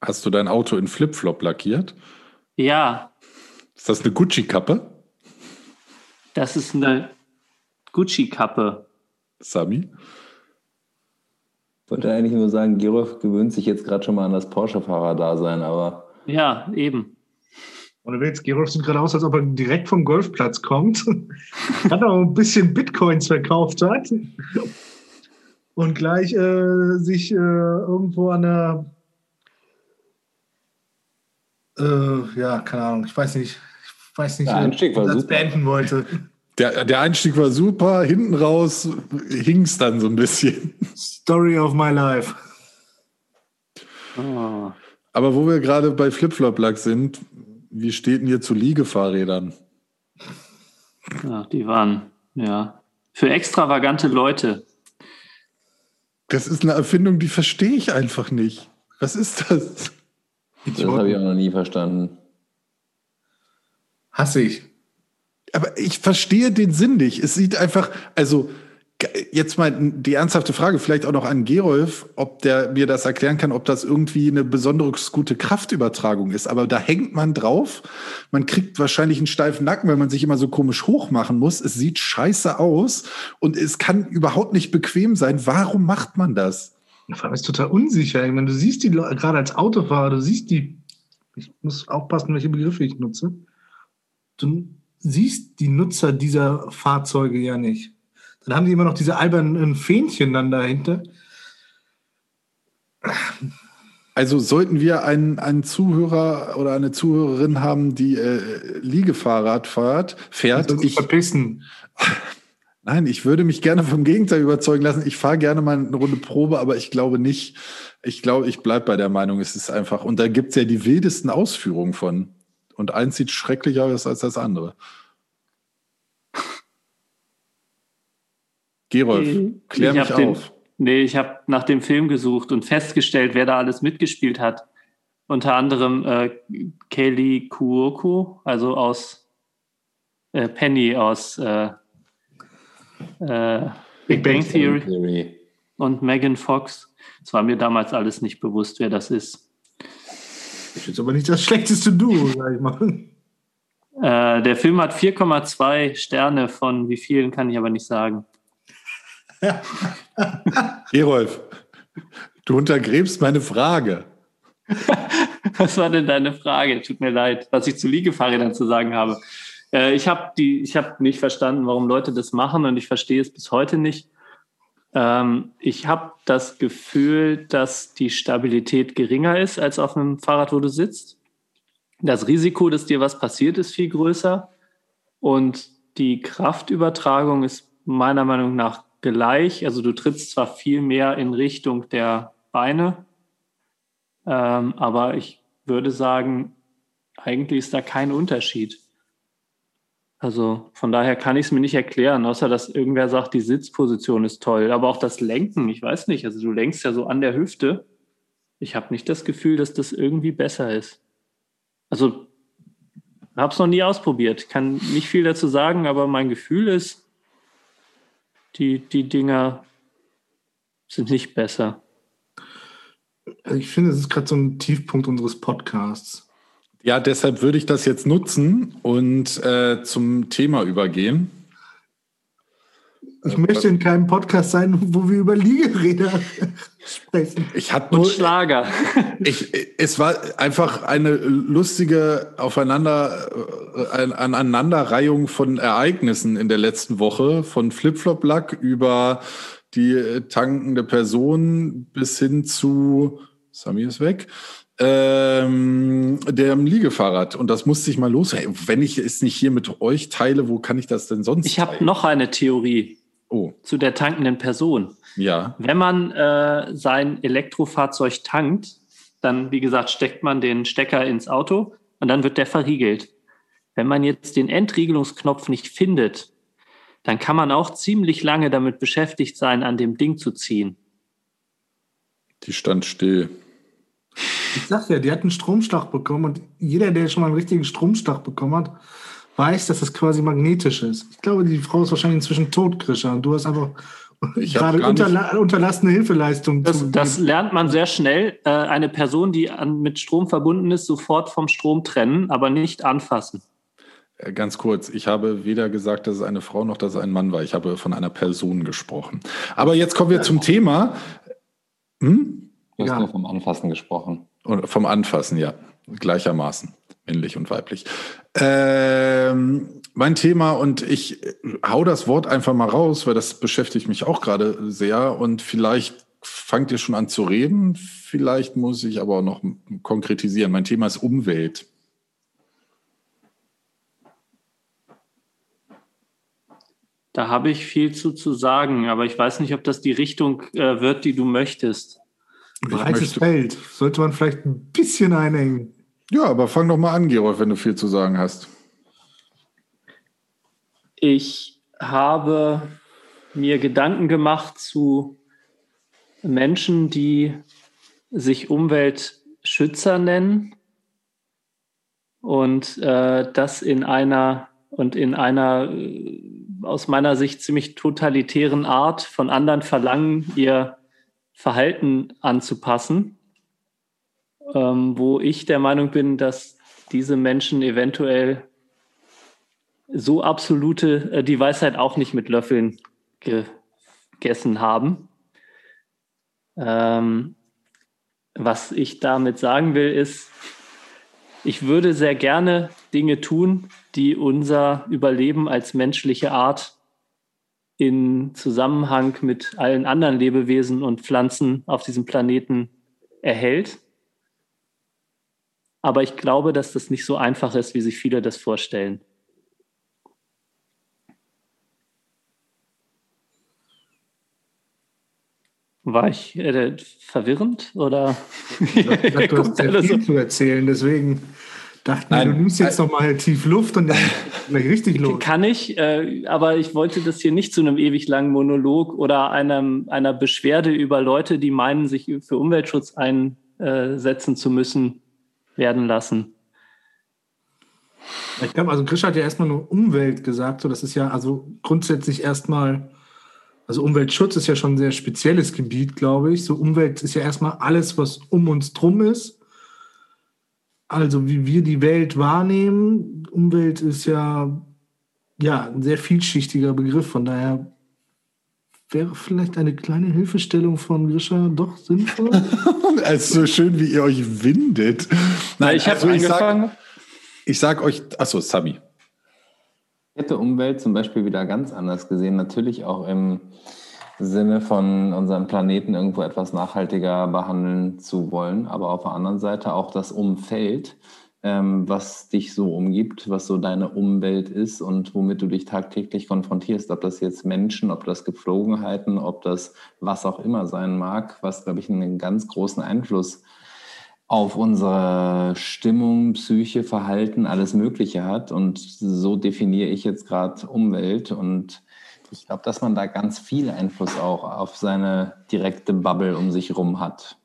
Hast du dein Auto in Flipflop lackiert? Ja, Ist das eine Gucci-Kappe, das ist eine Gucci-Kappe. Sami? Ich wollte eigentlich nur sagen, Gerolf gewöhnt sich jetzt gerade schon mal an das Porsche-Fahrer-Dasein, aber Ja, eben. Und jetzt, Gerolf sieht gerade aus, als ob er direkt vom Golfplatz kommt. hat auch ein bisschen Bitcoins verkauft hat. Und gleich äh, sich äh, irgendwo an der. Äh, ja, keine Ahnung, ich weiß nicht. Ich weiß nicht, Der Einstieg war wie ich das super. beenden wollte. Der, der Einstieg war super, hinten raus hing es dann so ein bisschen. Story of my life. Ah. Aber wo wir gerade bei Flipflop-Lack sind, wie steht denn hier zu Liegefahrrädern? Ja, die waren, ja, für extravagante Leute. Das ist eine Erfindung, die verstehe ich einfach nicht. Was ist das? Das habe ich auch noch nie verstanden. Hasse ich. Aber ich verstehe den Sinn nicht. Es sieht einfach, also jetzt mal die ernsthafte Frage, vielleicht auch noch an Gerolf, ob der mir das erklären kann, ob das irgendwie eine besonders gute Kraftübertragung ist. Aber da hängt man drauf. Man kriegt wahrscheinlich einen steifen Nacken, weil man sich immer so komisch hoch machen muss. Es sieht scheiße aus und es kann überhaupt nicht bequem sein. Warum macht man das? Vor allem ist total unsicher. Ich meine, du siehst die Leute, gerade als Autofahrer, du siehst die, ich muss aufpassen, welche Begriffe ich nutze. Du siehst die Nutzer dieser Fahrzeuge ja nicht. Dann haben die immer noch diese albernen Fähnchen dann dahinter. Also sollten wir einen, einen Zuhörer oder eine Zuhörerin haben, die äh, Liegefahrrad fährt, fährt. Ich, verpissen. nein, ich würde mich gerne vom Gegenteil überzeugen lassen. Ich fahre gerne mal eine Runde Probe, aber ich glaube nicht. Ich glaube, ich bleibe bei der Meinung, es ist einfach. Und da gibt's ja die wildesten Ausführungen von. Und eins sieht schrecklicher aus als das andere. Gerolf, Ich klär hab mich den- auf. Nee, ich habe nach dem Film gesucht und festgestellt, wer da alles mitgespielt hat. Unter anderem äh, Kelly Kuoko, also aus äh, Penny aus äh, äh Big Bang Theory. Theory. Und Megan Fox. Es war mir damals alles nicht bewusst, wer das ist. Das ist jetzt aber nicht das schlechteste Duo, sag ich mal. Äh, der Film hat 4,2 Sterne von wie vielen kann ich aber nicht sagen. Gerolf, du untergräbst meine Frage. was war denn deine Frage? Tut mir leid, was ich zu Liegefahrrädern zu sagen habe. Äh, ich habe habe nicht verstanden, warum Leute das machen und ich verstehe es bis heute nicht. Ähm, ich habe das Gefühl, dass die Stabilität geringer ist als auf einem Fahrrad, wo du sitzt. Das Risiko, dass dir was passiert, ist viel größer und die Kraftübertragung ist meiner Meinung nach gleich. Also du trittst zwar viel mehr in Richtung der Beine, ähm, aber ich würde sagen, eigentlich ist da kein Unterschied. Also von daher kann ich es mir nicht erklären, außer dass irgendwer sagt, die Sitzposition ist toll. Aber auch das Lenken, ich weiß nicht. Also du lenkst ja so an der Hüfte. Ich habe nicht das Gefühl, dass das irgendwie besser ist. Also habe es noch nie ausprobiert, kann nicht viel dazu sagen, aber mein Gefühl ist, die, die Dinger sind nicht besser. Also ich finde, es ist gerade so ein Tiefpunkt unseres Podcasts. Ja, deshalb würde ich das jetzt nutzen und äh, zum Thema übergehen. Ich äh, möchte in keinem Podcast sein, wo wir über Liegeräder sprechen. Ich hatte nur und Schlager. Ich, es war einfach eine lustige Aufeinander, äh, Aneinanderreihung von Ereignissen in der letzten Woche, von Flipflop-Lack über die tankende Person bis hin zu Sami ist weg ähm, dem Liegefahrrad. Und das musste ich mal los. Wenn ich es nicht hier mit euch teile, wo kann ich das denn sonst? Ich habe noch eine Theorie oh. zu der tankenden Person. Ja. Wenn man äh, sein Elektrofahrzeug tankt, dann, wie gesagt, steckt man den Stecker ins Auto und dann wird der verriegelt. Wenn man jetzt den Entriegelungsknopf nicht findet, dann kann man auch ziemlich lange damit beschäftigt sein, an dem Ding zu ziehen. Die stand still. Ich sag ja, die hat einen Stromschlag bekommen und jeder, der schon mal einen richtigen Stromschlag bekommen hat, weiß, dass das quasi magnetisch ist. Ich glaube, die Frau ist wahrscheinlich inzwischen tot, Grisha. Und du hast einfach ich gerade unterla unterlassene Hilfeleistung. Das, das, lernt man sehr schnell. Äh, eine Person, die an, mit Strom verbunden ist, sofort vom Strom trennen, aber nicht anfassen. Äh, ganz kurz, ich habe weder gesagt, dass es eine Frau noch dass es ein Mann war. Ich habe von einer Person gesprochen. Aber jetzt kommen wir zum Thema. Hm? Du hast ja. nur vom Anfassen gesprochen. Und vom Anfassen, ja, gleichermaßen, männlich und weiblich. Ähm, mein Thema und ich hau das Wort einfach mal raus, weil das beschäftigt mich auch gerade sehr und vielleicht fangt ihr schon an zu reden, vielleicht muss ich aber auch noch konkretisieren. Mein Thema ist Umwelt. Da habe ich viel zu, zu sagen, aber ich weiß nicht, ob das die Richtung äh, wird, die du möchtest. Breites Feld. Sollte man vielleicht ein bisschen einhängen. Ja, aber fang doch mal an, Gerolf, wenn du viel zu sagen hast. Ich habe mir Gedanken gemacht zu Menschen, die sich Umweltschützer nennen und äh, das in einer und in einer äh, aus meiner Sicht ziemlich totalitären Art von anderen verlangen, ihr Verhalten anzupassen, ähm, wo ich der Meinung bin, dass diese Menschen eventuell so absolute äh, die Weisheit auch nicht mit Löffeln gegessen haben. Ähm, was ich damit sagen will, ist, ich würde sehr gerne Dinge tun, die unser Überleben als menschliche Art in Zusammenhang mit allen anderen Lebewesen und Pflanzen auf diesem Planeten erhält. Aber ich glaube, dass das nicht so einfach ist, wie sich viele das vorstellen. War ich äh, verwirrend oder? Ich dachte, du hast sehr viel zu erzählen, deswegen Dachte mir, du nimmst jetzt noch mal tief Luft und dann gleich richtig los. Kann ich, äh, aber ich wollte das hier nicht zu einem ewig langen Monolog oder einem, einer Beschwerde über Leute, die meinen, sich für Umweltschutz einsetzen zu müssen, werden lassen. Ich glaube, also Grisch hat ja erstmal nur Umwelt gesagt. So, das ist ja also grundsätzlich erstmal, also Umweltschutz ist ja schon ein sehr spezielles Gebiet, glaube ich. So Umwelt ist ja erstmal alles, was um uns drum ist. Also wie wir die Welt wahrnehmen. Umwelt ist ja, ja ein sehr vielschichtiger Begriff. Von daher wäre vielleicht eine kleine Hilfestellung von Grisha doch sinnvoll. es ist so schön, wie ihr euch windet. Nein, ich habe also angefangen. Sag, ich sag euch, achso, Sami. Ich hätte Umwelt zum Beispiel wieder ganz anders gesehen. Natürlich auch im Sinne von unserem Planeten irgendwo etwas nachhaltiger behandeln zu wollen, aber auf der anderen Seite auch das Umfeld, ähm, was dich so umgibt, was so deine Umwelt ist und womit du dich tagtäglich konfrontierst. Ob das jetzt Menschen, ob das Gepflogenheiten, ob das was auch immer sein mag, was, glaube ich, einen ganz großen Einfluss auf unsere Stimmung, Psyche, Verhalten, alles Mögliche hat. Und so definiere ich jetzt gerade Umwelt. Und ich glaube, dass man da ganz viel Einfluss auch auf seine direkte Bubble um sich herum hat.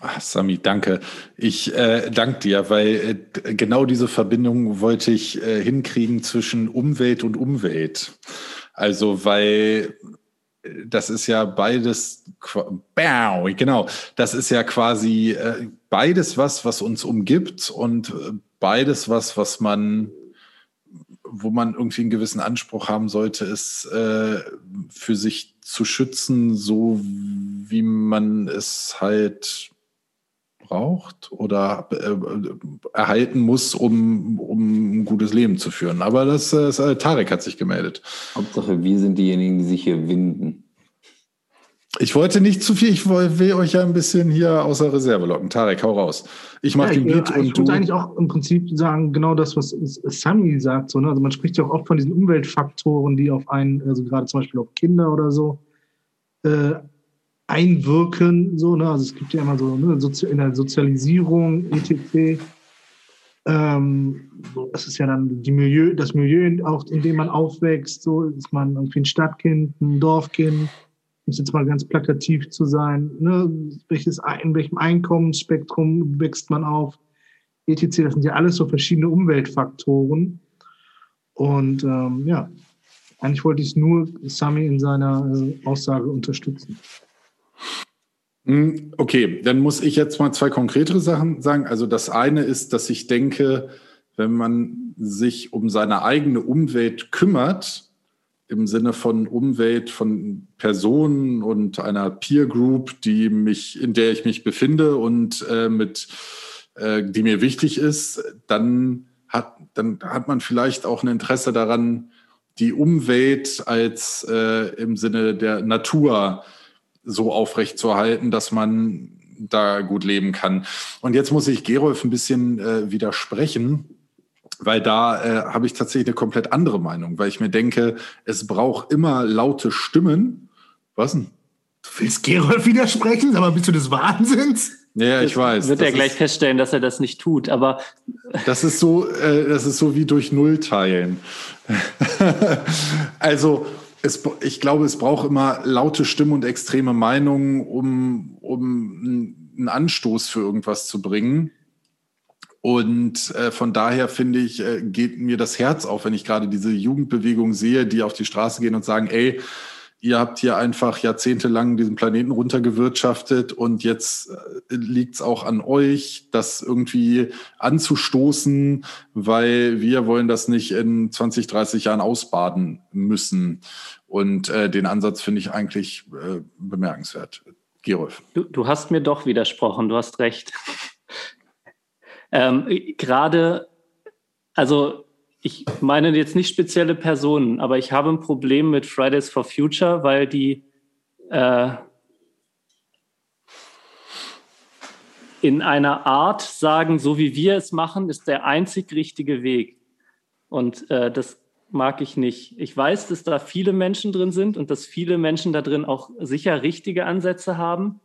Ach, Sami, danke. Ich äh, danke dir, weil äh, genau diese Verbindung wollte ich äh, hinkriegen zwischen Umwelt und Umwelt. Also, weil das ist ja beides, genau, das ist ja quasi äh, beides was, was uns umgibt und äh, beides was, was man, wo man irgendwie einen gewissen Anspruch haben sollte, ist äh, für sich zu schützen, so wie man es halt braucht oder erhalten muss, um, um ein gutes Leben zu führen. Aber das, das Tarek hat sich gemeldet. Hauptsache, wir sind diejenigen, die sich hier winden. Ich wollte nicht zu viel, ich will euch ja ein bisschen hier außer Reserve locken. Tarek, hau raus. Ich mache ja, den Beat ja, und ich du. Ich würde eigentlich auch im Prinzip sagen, genau das, was Sami sagt. So, ne? Also man spricht ja auch oft von diesen Umweltfaktoren, die auf einen, also gerade zum Beispiel auf Kinder oder so, äh, einwirken. So, ne? Also es gibt ja immer so ne, in der Sozialisierung, etc. Ähm, so, das ist ja dann die Milieu, das Milieu, auch in dem man aufwächst. So ist man irgendwie ein Stadtkind, ein Dorfkind um es jetzt mal ganz plakativ zu sein, ne, welches, in welchem Einkommensspektrum wächst man auf, etc. Das sind ja alles so verschiedene Umweltfaktoren. Und ähm, ja, eigentlich wollte ich nur Sami in seiner äh, Aussage unterstützen. Hm, okay, dann muss ich jetzt mal zwei konkretere Sachen sagen. Also das eine ist, dass ich denke, wenn man sich um seine eigene Umwelt kümmert, im Sinne von Umwelt, von Personen und einer Peer Group, die mich, in der ich mich befinde und äh, mit, äh, die mir wichtig ist, dann hat, dann hat man vielleicht auch ein Interesse daran, die Umwelt als äh, im Sinne der Natur so aufrechtzuerhalten, dass man da gut leben kann. Und jetzt muss ich Gerolf ein bisschen äh, widersprechen weil da äh, habe ich tatsächlich eine komplett andere Meinung, weil ich mir denke, es braucht immer laute Stimmen. Was denn? Du willst Gerolf widersprechen, aber bist du des Wahnsinns? Ja, ich weiß. Wird er gleich ist, feststellen, dass er das nicht tut, aber. Das ist so, äh, das ist so wie durch Null teilen. also, es, ich glaube, es braucht immer laute Stimmen und extreme Meinungen, um, um einen Anstoß für irgendwas zu bringen. Und äh, von daher finde ich, äh, geht mir das Herz auf, wenn ich gerade diese Jugendbewegung sehe, die auf die Straße gehen und sagen, ey, ihr habt hier einfach jahrzehntelang diesen Planeten runtergewirtschaftet und jetzt äh, liegt es auch an euch, das irgendwie anzustoßen, weil wir wollen das nicht in 20, 30 Jahren ausbaden müssen. Und äh, den Ansatz finde ich eigentlich äh, bemerkenswert. Gerolf. Du, du hast mir doch widersprochen, du hast recht. Ähm, Gerade, also ich meine jetzt nicht spezielle Personen, aber ich habe ein Problem mit Fridays for Future, weil die äh, in einer Art sagen, so wie wir es machen, ist der einzig richtige Weg. Und äh, das mag ich nicht. Ich weiß, dass da viele Menschen drin sind und dass viele Menschen da drin auch sicher richtige Ansätze haben.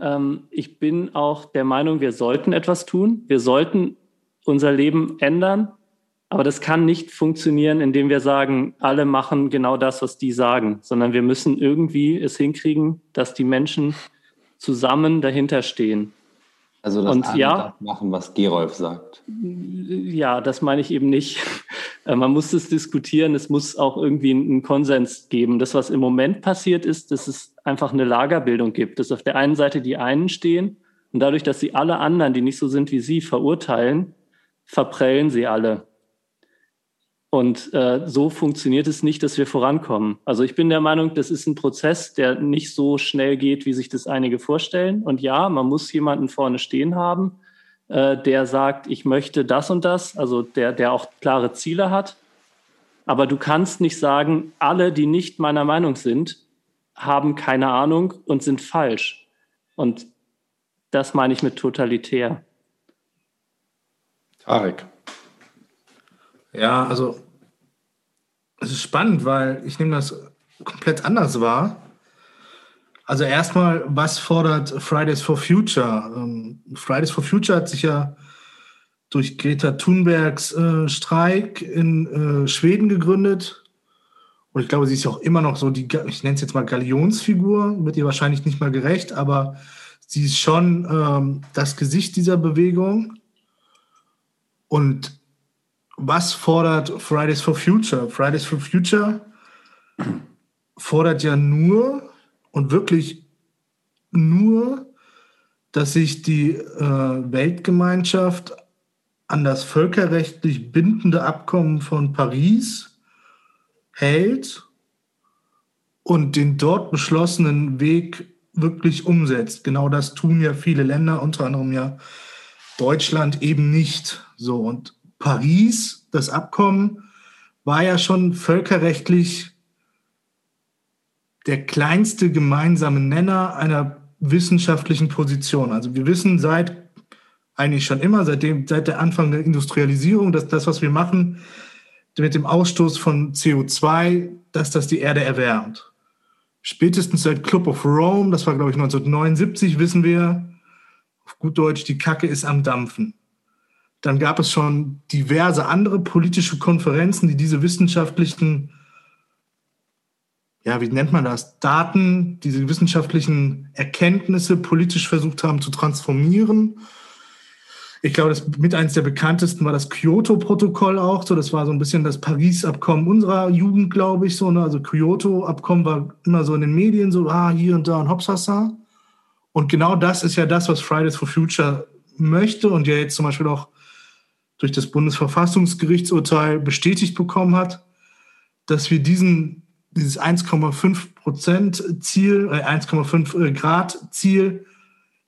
Ähm, ich bin auch der Meinung, wir sollten etwas tun. Wir sollten unser Leben ändern. Aber das kann nicht funktionieren, indem wir sagen, alle machen genau das, was die sagen, sondern wir müssen irgendwie es hinkriegen, dass die Menschen zusammen dahinter stehen. Also das Und ja, machen, was Gerolf sagt. Ja, das meine ich eben nicht. Äh, man muss es diskutieren, es muss auch irgendwie einen Konsens geben. Das, was im Moment passiert ist, dass es einfach eine Lagerbildung gibt, dass auf der einen Seite die einen stehen und dadurch, dass sie alle anderen, die nicht so sind wie sie, verurteilen, verprellen sie alle. Und äh, so funktioniert es nicht, dass wir vorankommen. Also ich bin der Meinung, das ist ein Prozess, der nicht so schnell geht, wie sich das einige vorstellen. Und ja, man muss jemanden vorne stehen haben, äh, der sagt, ich möchte das und das, also der, der auch klare Ziele hat. Aber du kannst nicht sagen, alle, die nicht meiner Meinung sind, haben keine Ahnung und sind falsch. Und das meine ich mit totalitär. Tarek. Ja, also es ist spannend, weil ich nehme das komplett anders wahr. Also erstmal, was fordert Fridays for Future? Ähm, Fridays for Future hat sich ja durch Greta Thunbergs äh, Streik in äh, Schweden gegründet. Und ich glaube, sie ist auch immer noch so die, ich nenne es jetzt mal Galionsfigur, wird ihr wahrscheinlich nicht mal gerecht, aber sie ist schon ähm, das Gesicht dieser Bewegung. Und was fordert Fridays for Future? Fridays for Future fordert ja nur und wirklich nur, dass sich die äh, Weltgemeinschaft an das völkerrechtlich bindende Abkommen von Paris hält und den dort beschlossenen Weg wirklich umsetzt. Genau das tun ja viele Länder, unter anderem ja Deutschland eben nicht. So und Paris, das Abkommen, war ja schon völkerrechtlich der kleinste gemeinsame Nenner einer wissenschaftlichen Position. Also wir wissen seit eigentlich schon immer, seitdem, seit der Anfang der Industrialisierung, dass das, was wir machen mit dem Ausstoß von CO2, dass das die Erde erwärmt. Spätestens seit Club of Rome, das war glaube ich 1979, wissen wir, auf gut Deutsch, die Kacke ist am Dampfen. Dann gab es schon diverse andere politische Konferenzen, die diese wissenschaftlichen, ja, wie nennt man das, Daten, diese wissenschaftlichen Erkenntnisse politisch versucht haben zu transformieren. Ich glaube, das mit eins der bekanntesten war das Kyoto-Protokoll auch. So, das war so ein bisschen das Paris-Abkommen unserer Jugend, glaube ich. So, ne? Also Kyoto-Abkommen war immer so in den Medien so, ah, hier und da und hopsasa. Und genau das ist ja das, was Fridays for Future möchte und ja jetzt zum Beispiel auch durch das Bundesverfassungsgerichtsurteil bestätigt bekommen hat, dass wir diesen, dieses 1,5 Prozent Ziel, äh 1,5 äh, Grad Ziel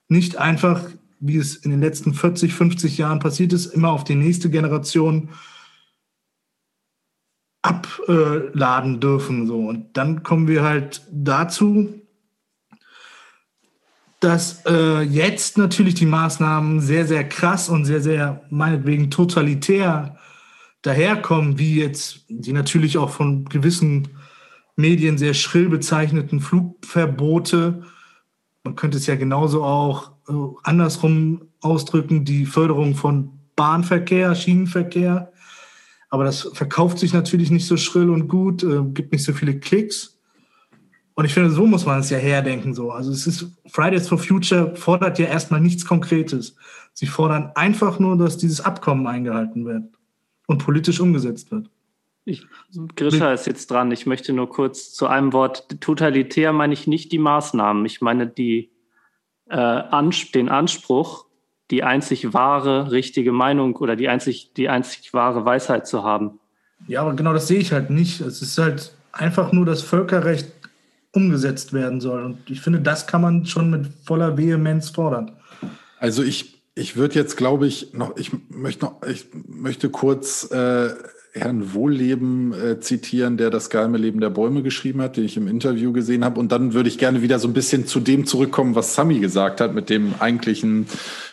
nicht einfach, wie es in den letzten 40, 50 Jahren passiert ist, immer auf die nächste Generation abladen dürfen. So. Und dann kommen wir halt dazu, dass äh, jetzt natürlich die Maßnahmen sehr, sehr krass und sehr, sehr meinetwegen totalitär daherkommen, wie jetzt die natürlich auch von gewissen Medien sehr schrill bezeichneten Flugverbote. Man könnte es ja genauso auch äh, andersrum ausdrücken, die Förderung von Bahnverkehr, Schienenverkehr. Aber das verkauft sich natürlich nicht so schrill und gut, äh, gibt nicht so viele Klicks. Und ich finde, so muss man es ja herdenken. So. Also es ist Fridays for Future fordert ja erstmal nichts Konkretes. Sie fordern einfach nur, dass dieses Abkommen eingehalten wird und politisch umgesetzt wird. Ich, Grisha ist jetzt dran. Ich möchte nur kurz zu einem Wort. Totalitär meine ich nicht die Maßnahmen. Ich meine die, äh, ans den Anspruch, die einzig wahre, richtige Meinung oder die einzig, die einzig wahre Weisheit zu haben. Ja, aber genau das sehe ich halt nicht. Es ist halt einfach nur das Völkerrecht umgesetzt werden soll. Und ich finde, das kann man schon mit voller Vehemenz fordern. Also ich, ich würde jetzt, glaube ich, noch, ich möchte noch, ich möchte kurz äh, Herrn Wohlleben äh, zitieren, der das geheime Leben der Bäume geschrieben hat, den ich im Interview gesehen habe. Und dann würde ich gerne wieder so ein bisschen zu dem zurückkommen, was Sami gesagt hat, mit dem eigentlichen,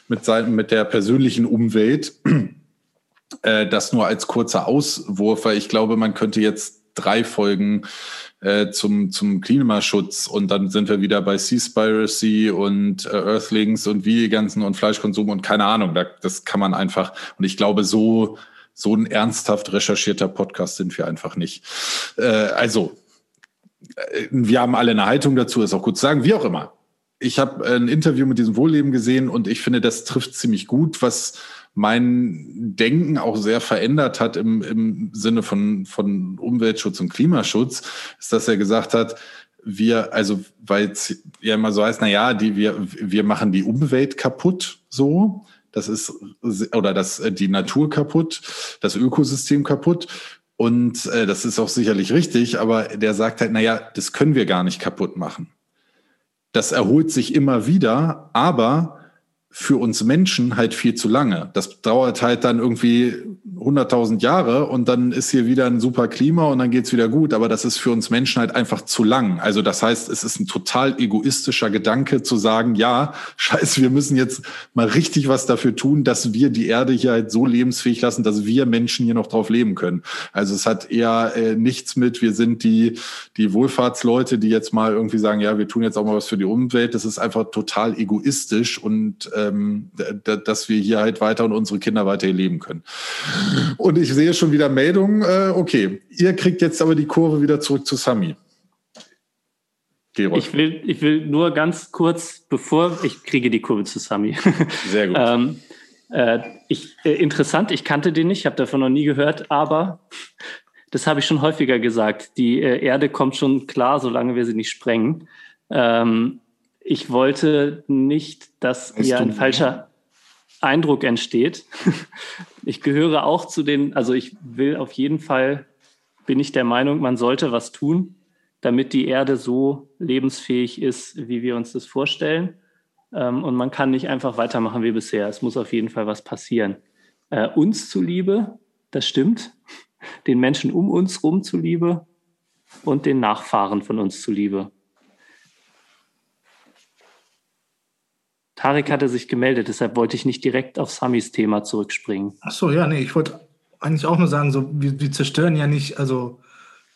mit seinem, mit der persönlichen Umwelt. Äh, das nur als kurzer Auswurf, weil ich glaube, man könnte jetzt drei Folgen äh, zum, zum Klimaschutz und dann sind wir wieder bei Seaspiracy und äh, Earthlings und wie ganzen und Fleischkonsum und keine Ahnung. Da, das kann man einfach, und ich glaube, so, so ein ernsthaft recherchierter Podcast sind wir einfach nicht. Äh, also, äh, wir haben alle eine Haltung dazu, ist auch gut zu sagen, wie auch immer. Ich habe ein Interview mit diesem Wohlleben gesehen und ich finde, das trifft ziemlich gut, was mein Denken auch sehr verändert hat im, im Sinne von, von Umweltschutz und Klimaschutz, ist, dass er gesagt hat, wir, also, weil es ja immer so heißt, na ja, die, wir, wir machen die Umwelt kaputt, so. Das ist, oder das, die Natur kaputt, das Ökosystem kaputt. Und äh, das ist auch sicherlich richtig, aber der sagt halt, na ja, das können wir gar nicht kaputt machen. Das erholt sich immer wieder, aber für uns Menschen halt viel zu lange. Das dauert halt dann irgendwie 100.000 Jahre und dann ist hier wieder ein super Klima und dann geht's wieder gut. Aber das ist für uns Menschen halt einfach zu lang. Also das heißt, es ist ein total egoistischer Gedanke zu sagen, ja, scheiße, wir müssen jetzt mal richtig was dafür tun, dass wir die Erde hier halt so lebensfähig lassen, dass wir Menschen hier noch drauf leben können. Also es hat eher äh, nichts mit, wir sind die, die Wohlfahrtsleute, die jetzt mal irgendwie sagen, ja, wir tun jetzt auch mal was für die Umwelt. Das ist einfach total egoistisch und ähm, dass wir hier halt weiter und unsere Kinder weiter hier leben können. Und ich sehe schon wieder Meldungen. Äh, okay, ihr kriegt jetzt aber die Kurve wieder zurück zu Sami. Ich will, ich will nur ganz kurz, bevor ich kriege die Kurve zu Sami. Sehr gut. ähm, äh, ich, äh, interessant, ich kannte den nicht, habe davon noch nie gehört, aber das habe ich schon häufiger gesagt. Die äh, Erde kommt schon klar, solange wir sie nicht sprengen. Ähm, ich wollte nicht, dass weißt hier ein falscher Eindruck entsteht. ich gehöre auch zu den, also ich will auf jeden Fall, bin ich der Meinung, man sollte was tun, damit die Erde so lebensfähig ist, wie wir uns das vorstellen. Ähm, und man kann nicht einfach weitermachen wie bisher. Es muss auf jeden Fall was passieren. Äh, uns zuliebe, das stimmt. Den Menschen um uns rum zuliebe und den Nachfahren von uns zuliebe. Tarek hatte sich gemeldet, deshalb wollte ich nicht direkt auf Samis Thema zurückspringen. Ach so, ja, nee, ich wollte eigentlich auch nur sagen, so, wir, wir zerstören ja nicht, also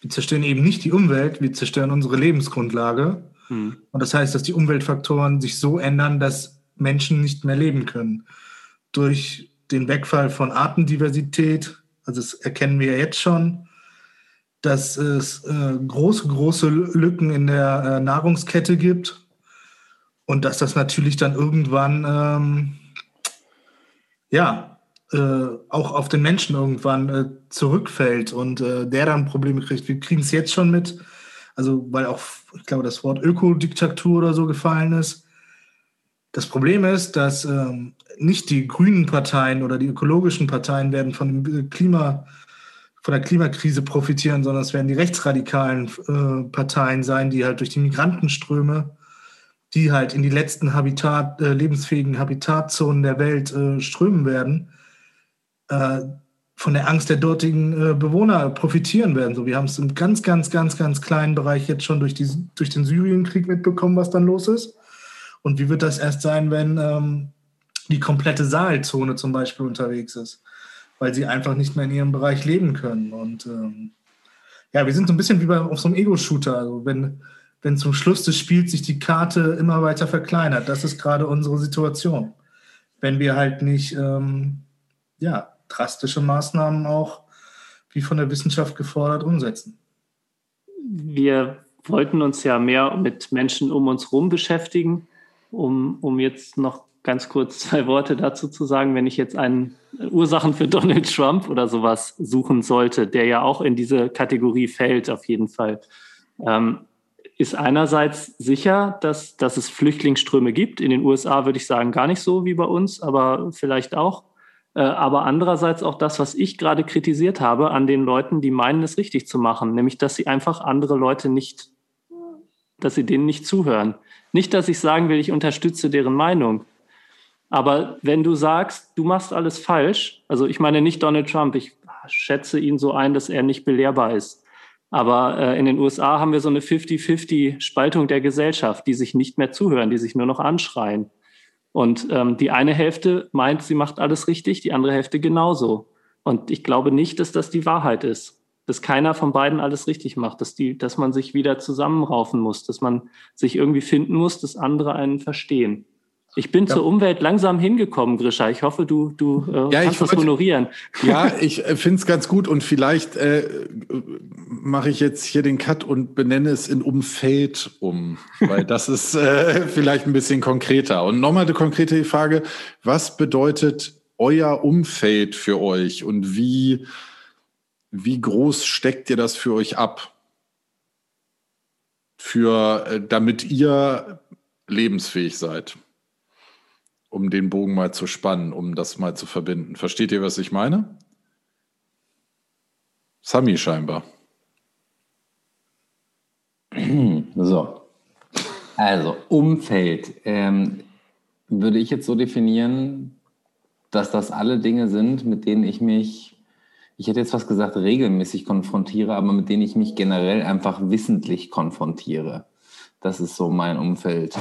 wir zerstören eben nicht die Umwelt, wir zerstören unsere Lebensgrundlage. Hm. Und das heißt, dass die Umweltfaktoren sich so ändern, dass Menschen nicht mehr leben können. Durch den Wegfall von Artendiversität, also das erkennen wir ja jetzt schon, dass es äh, große, große Lücken in der äh, Nahrungskette gibt und dass das natürlich dann irgendwann, ähm, ja, äh, auch auf den Menschen irgendwann äh, zurückfällt und äh, der dann Probleme kriegt. Wir kriegen es jetzt schon mit, also weil auch, ich glaube, das Wort Ökodiktatur oder so gefallen ist. Das Problem ist, dass ähm, nicht die grünen Parteien oder die ökologischen Parteien werden von dem Klima, von der Klimakrise profitieren, sondern es werden die rechtsradikalen äh, Parteien sein, die halt durch die Migrantenströme die halt in die letzten Habitat, äh, lebensfähigen Habitatzonen der Welt äh, strömen werden, äh, von der Angst der dortigen äh, Bewohner profitieren werden. So, wir haben es im ganz, ganz, ganz, ganz kleinen Bereich jetzt schon durch, die, durch den Syrienkrieg mitbekommen, was dann los ist. Und wie wird das erst sein, wenn ähm, die komplette Saalzone zum Beispiel unterwegs ist, weil sie einfach nicht mehr in ihrem Bereich leben können. Und ähm, ja, wir sind so ein bisschen wie bei, auf so einem Ego-Shooter. Also wenn wenn zum Schluss des Spiels sich die Karte immer weiter verkleinert. Das ist gerade unsere Situation. Wenn wir halt nicht ähm, ja, drastische Maßnahmen auch, wie von der Wissenschaft gefordert, umsetzen. Wir wollten uns ja mehr mit Menschen um uns herum beschäftigen, um, um jetzt noch ganz kurz zwei Worte dazu zu sagen, wenn ich jetzt einen Ursachen für Donald Trump oder sowas suchen sollte, der ja auch in diese Kategorie fällt, auf jeden Fall. Ähm, ist einerseits sicher, dass, dass es Flüchtlingsströme gibt. In den USA würde ich sagen, gar nicht so wie bei uns, aber vielleicht auch. Äh, aber andererseits auch das, was ich gerade kritisiert habe an den Leuten, die meinen, es richtig zu machen, nämlich, dass sie einfach andere Leute nicht, dass sie denen nicht zuhören. Nicht, dass ich sagen will, ich unterstütze deren Meinung. Aber wenn du sagst, du machst alles falsch, also ich meine nicht Donald Trump, ich schätze ihn so ein, dass er nicht belehrbar ist. Aber äh, in den USA haben wir so eine 50-50 Spaltung der Gesellschaft, die sich nicht mehr zuhören, die sich nur noch anschreien. Und ähm, die eine Hälfte meint, sie macht alles richtig, die andere Hälfte genauso. Und ich glaube nicht, dass das die Wahrheit ist. dass keiner von beiden alles richtig macht, dass, die, dass man sich wieder zusammenraufen muss, dass man sich irgendwie finden muss, dass andere einen verstehen. Ich bin ja. zur Umwelt langsam hingekommen, Grisha. Ich hoffe, du, du äh, ja, kannst das honorieren. Ja, ich äh, finde es ganz gut und vielleicht äh, mache ich jetzt hier den Cut und benenne es in Umfeld um, weil das ist äh, vielleicht ein bisschen konkreter. Und nochmal eine konkrete Frage, was bedeutet euer Umfeld für euch und wie, wie groß steckt ihr das für euch ab? Für, äh, damit ihr lebensfähig seid? Um den Bogen mal zu spannen, um das mal zu verbinden. Versteht ihr, was ich meine? Sami scheinbar. So. Also, Umfeld ähm, würde ich jetzt so definieren, dass das alle Dinge sind, mit denen ich mich, ich hätte jetzt was gesagt, regelmäßig konfrontiere, aber mit denen ich mich generell einfach wissentlich konfrontiere. Das ist so mein Umfeld.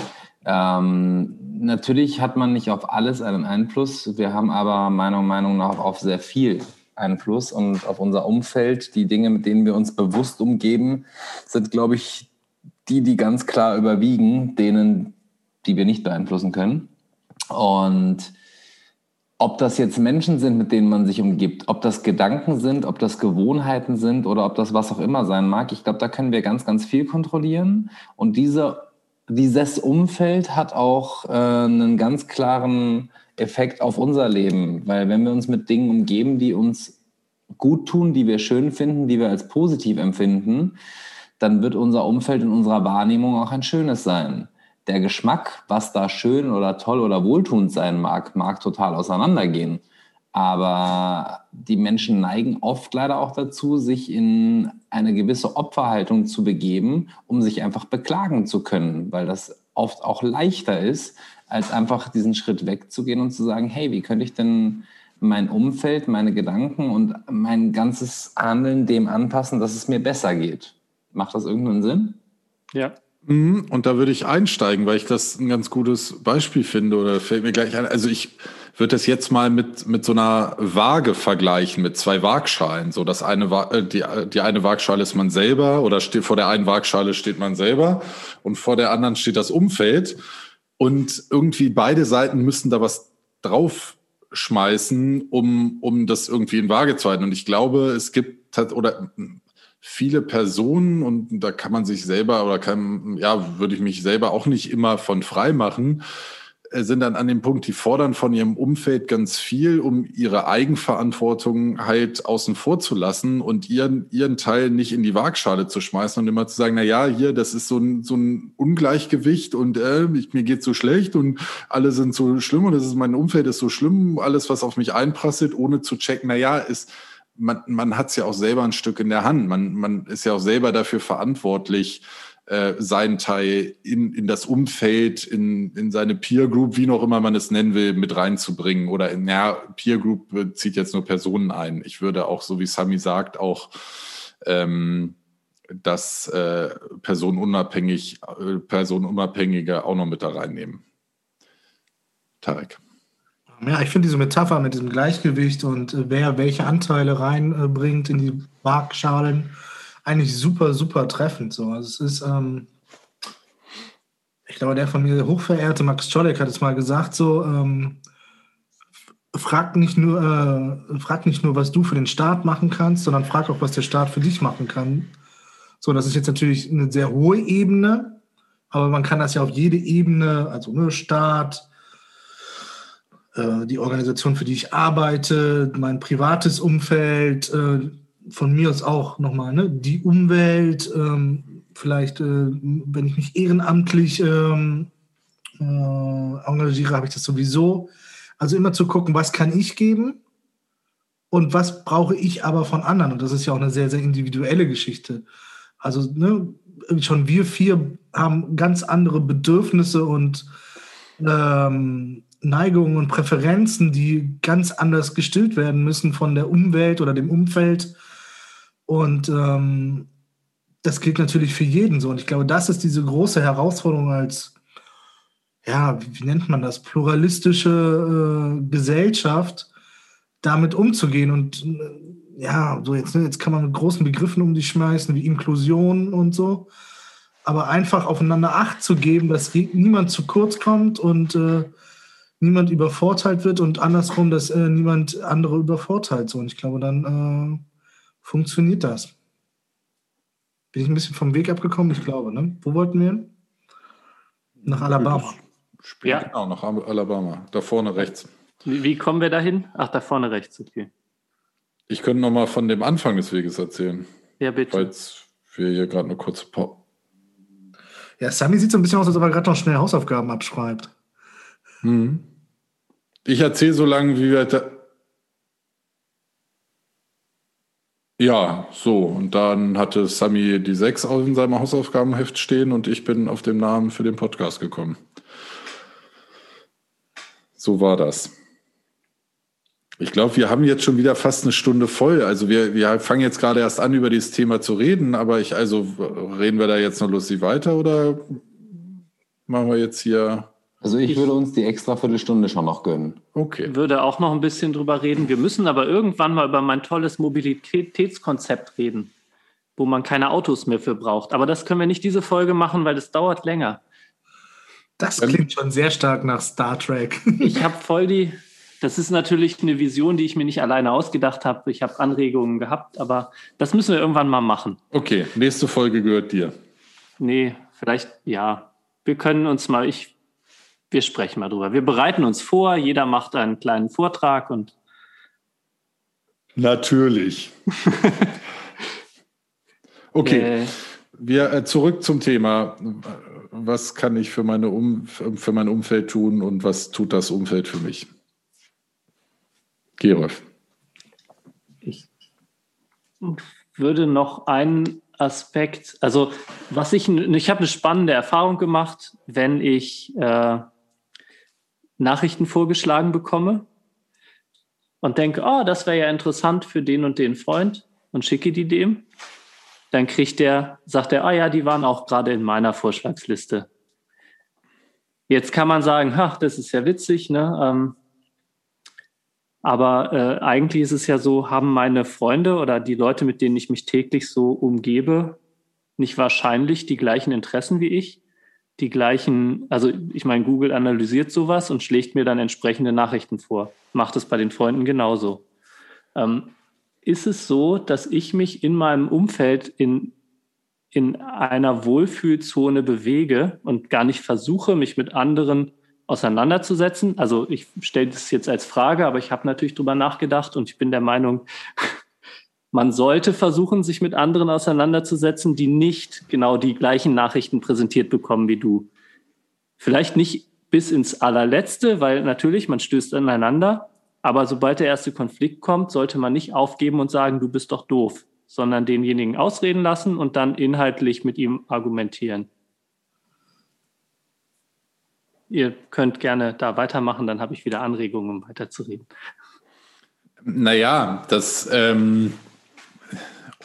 Ähm, natürlich hat man nicht auf alles einen Einfluss. Wir haben aber meiner Meinung nach auf sehr viel Einfluss und auf unser Umfeld. Die Dinge, mit denen wir uns bewusst umgeben, sind, glaube ich, die, die ganz klar überwiegen, denen, die wir nicht beeinflussen können. Und ob das jetzt Menschen sind, mit denen man sich umgibt, ob das Gedanken sind, ob das Gewohnheiten sind oder ob das was auch immer sein mag, ich glaube, da können wir ganz, ganz viel kontrollieren. Und diese dieses Umfeld hat auch äh, einen ganz klaren Effekt auf unser Leben, weil wenn wir uns mit Dingen umgeben, die uns gut tun, die wir schön finden, die wir als positiv empfinden, dann wird unser Umfeld in unserer Wahrnehmung auch ein schönes sein. Der Geschmack, was da schön oder toll oder wohltuend sein mag, mag total auseinandergehen. Aber die Menschen neigen oft leider auch dazu, sich in eine gewisse Opferhaltung zu begeben, um sich einfach beklagen zu können, weil das oft auch leichter ist, als einfach diesen Schritt wegzugehen und zu sagen, hey, wie könnte ich denn mein Umfeld, meine Gedanken und mein ganzes Handeln dem anpassen, dass es mir besser geht. Macht das irgendeinen Sinn? Ja. Mhm, und da würde ich einsteigen, weil ich das ein ganz gutes Beispiel finde oder fällt mir gleich ein. Also ich würde das jetzt mal mit, mit so einer Waage vergleichen, mit zwei Waagschalen. So, das eine, äh, die, die eine Waagschale ist man selber oder steht, vor der einen Waagschale steht man selber und vor der anderen steht das Umfeld. Und irgendwie beide Seiten müssen da was draufschmeißen, um, um das irgendwie in Waage zu halten. Und ich glaube, es gibt, oder viele Personen und da kann man sich selber oder kann, ja, würde ich mich selber auch nicht immer von frei machen, äh, sind dann an dem Punkt, die fordern von ihrem Umfeld ganz viel, um ihre Eigenverantwortung halt außen vor zu lassen und ihren, ihren Teil nicht in die Waagschale zu schmeißen und immer zu sagen, na ja, hier, das ist so ein, so ein Ungleichgewicht und äh, ich, mir geht so schlecht und alle sind so schlimm und das ist mein Umfeld ist so schlimm, alles, was auf mich einprasselt, ohne zu checken, na ja, ist, man, man hat es ja auch selber ein Stück in der Hand. Man, man ist ja auch selber dafür verantwortlich, äh, seinen Teil in, in das Umfeld, in, in seine Peer Group, wie noch immer man es nennen will, mit reinzubringen. Oder in, ja, Peer Group zieht jetzt nur Personen ein. Ich würde auch, so wie Sami sagt, auch ähm, das äh, personenunabhängig, äh, personenunabhängige auch noch mit da reinnehmen. Tarek. Ja, ich finde diese Metapher mit diesem Gleichgewicht und äh, wer welche Anteile reinbringt in die Waagschalen eigentlich super, super treffend. So. Also es ist, ähm, ich glaube, der von mir hochverehrte Max Czolek hat es mal gesagt, so, ähm, frag nicht nur, äh, frag nicht nur, was du für den Staat machen kannst, sondern frag auch, was der Staat für dich machen kann. So, das ist jetzt natürlich eine sehr hohe Ebene, aber man kann das ja auf jede Ebene, also ne, Staat, äh, die Organisation, für die ich arbeite, mein privates Umfeld, äh, von mir aus auch nochmal, ne, die Umwelt, ähm, vielleicht, äh, wenn ich mich ehrenamtlich ähm, äh, engagiere, habe ich das sowieso. Also immer zu gucken, was kann ich geben und was brauche ich aber von anderen. Und das ist ja auch eine sehr, sehr individuelle Geschichte. Also ne, schon wir vier haben ganz andere Bedürfnisse und ähm, Neigungen und Präferenzen, die ganz anders gestillt werden müssen von der Umwelt oder dem Umfeld und ähm, das gilt natürlich für jeden so. Und ich glaube, das ist diese große Herausforderung als, ja, wie, nennt man das, pluralistische äh, Gesellschaft, damit umzugehen und äh, ja, so jetzt, ne, jetzt kann man mit großen Begriffen um die schmeißen, wie Inklusion und so. Aber einfach aufeinander Acht zu geben, dass niemand zu kurz kommt und äh, niemand übervorteilt wird und andersrum, dass äh, niemand andere übervorteilt. So. Und ich glaube, dann äh, funktioniert das. Bin ich ein bisschen vom Weg abgekommen? Ich glaube, ne? Wo wollten wir hin? Nach Alabama. Ja. Genau, nach Alabama. Da vorne rechts. Wie, wie kommen wir dahin? Ach, da vorne rechts, okay. Ich könnte noch mal von dem Anfang des Weges erzählen. Ja, bitte. Falls wir hier gerade eine kurze Pause. Ja, Sammy sieht so ein bisschen aus, als ob er gerade noch schnell Hausaufgaben abschreibt. Hm. Ich erzähle so lange, wie wir. Da ja, so. Und dann hatte Sami die 6 in seinem Hausaufgabenheft stehen und ich bin auf den Namen für den Podcast gekommen. So war das. Ich glaube, wir haben jetzt schon wieder fast eine Stunde voll. Also wir, wir fangen jetzt gerade erst an, über dieses Thema zu reden, aber ich, also reden wir da jetzt noch lustig weiter oder machen wir jetzt hier. Also ich, ich würde uns die extra Viertelstunde schon noch gönnen. Okay. Würde auch noch ein bisschen drüber reden. Wir müssen aber irgendwann mal über mein tolles Mobilitätskonzept reden, wo man keine Autos mehr für braucht. Aber das können wir nicht diese Folge machen, weil das dauert länger. Das klingt schon sehr stark nach Star Trek. ich habe voll die, das ist natürlich eine Vision, die ich mir nicht alleine ausgedacht habe. Ich habe Anregungen gehabt, aber das müssen wir irgendwann mal machen. Okay, nächste Folge gehört dir. Nee, vielleicht ja. Wir können uns mal, ich, wir sprechen mal drüber. Wir bereiten uns vor, jeder macht einen kleinen Vortrag und. Natürlich. okay. Äh, wir äh, zurück zum Thema. Was kann ich für, meine um, für mein Umfeld tun und was tut das Umfeld für mich? Gerolf. Ich würde noch einen Aspekt, also was ich, ich habe eine spannende Erfahrung gemacht, wenn ich äh, Nachrichten vorgeschlagen bekomme und denke, oh, das wäre ja interessant für den und den Freund und schicke die dem, dann kriegt der, sagt er, ah ja, die waren auch gerade in meiner Vorschlagsliste. Jetzt kann man sagen, ach, das ist ja witzig, ne? Ähm, aber äh, eigentlich ist es ja so, haben meine Freunde oder die Leute, mit denen ich mich täglich so umgebe, nicht wahrscheinlich die gleichen Interessen wie ich, die gleichen, also ich meine, Google analysiert sowas und schlägt mir dann entsprechende Nachrichten vor. Macht es bei den Freunden genauso. Ähm, ist es so, dass ich mich in meinem Umfeld in, in einer Wohlfühlzone bewege und gar nicht versuche, mich mit anderen auseinanderzusetzen. Also ich stelle das jetzt als Frage, aber ich habe natürlich drüber nachgedacht und ich bin der Meinung, man sollte versuchen, sich mit anderen auseinanderzusetzen, die nicht genau die gleichen Nachrichten präsentiert bekommen wie du. Vielleicht nicht bis ins allerletzte, weil natürlich man stößt aneinander, aber sobald der erste Konflikt kommt, sollte man nicht aufgeben und sagen, du bist doch doof, sondern denjenigen ausreden lassen und dann inhaltlich mit ihm argumentieren. Ihr könnt gerne da weitermachen, dann habe ich wieder Anregungen, um weiterzureden. Naja, das, ähm,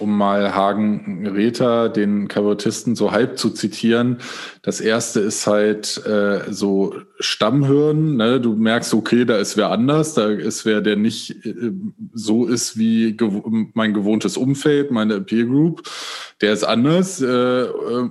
um mal Hagen Rether, den Kabarettisten, so halb zu zitieren. Das erste ist halt äh, so Stammhirn. Ne? Du merkst, okay, da ist wer anders, da ist wer, der nicht äh, so ist wie gew mein gewohntes Umfeld, meine Peer Group. Der ist anders. Äh,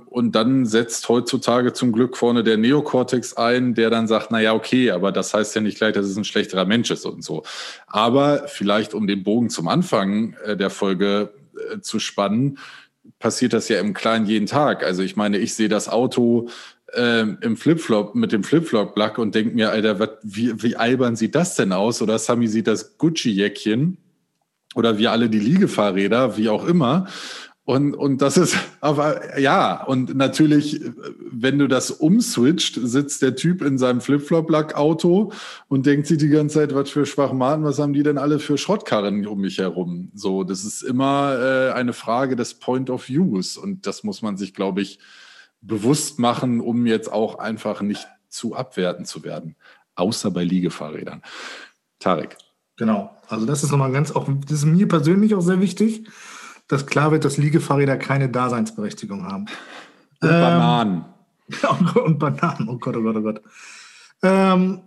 und dann setzt heutzutage zum Glück vorne der Neokortex ein, der dann sagt, na ja, okay, aber das heißt ja nicht gleich, dass es ein schlechterer Mensch ist und so. Aber vielleicht um den Bogen zum Anfang äh, der Folge äh, zu spannen, passiert das ja im Kleinen jeden Tag. Also ich meine, ich sehe das Auto äh, im Flipflop mit dem Flipflop-Lack und denke mir, Alter, wat, wie, wie albern sieht das denn aus? Oder Sami sieht das Gucci-Jäckchen oder wir alle die Liegefahrräder, wie auch immer. Und, und das ist, aber ja, und natürlich, wenn du das umswitcht, sitzt der Typ in seinem Flip-Flop-Lack-Auto und denkt sich die ganze Zeit, was für Schwachmaten, was haben die denn alle für Schrottkarren um mich herum? So, das ist immer äh, eine Frage des Point of Views und das muss man sich, glaube ich, bewusst machen, um jetzt auch einfach nicht zu abwerten zu werden, außer bei Liegefahrrädern. Tarek. Genau, also das ist nochmal ganz, auch das ist mir persönlich auch sehr wichtig dass klar wird, dass Liegefahrräder keine Daseinsberechtigung haben. Und ähm, Bananen. und Bananen, oh Gott, oh Gott, oh Gott. Ähm,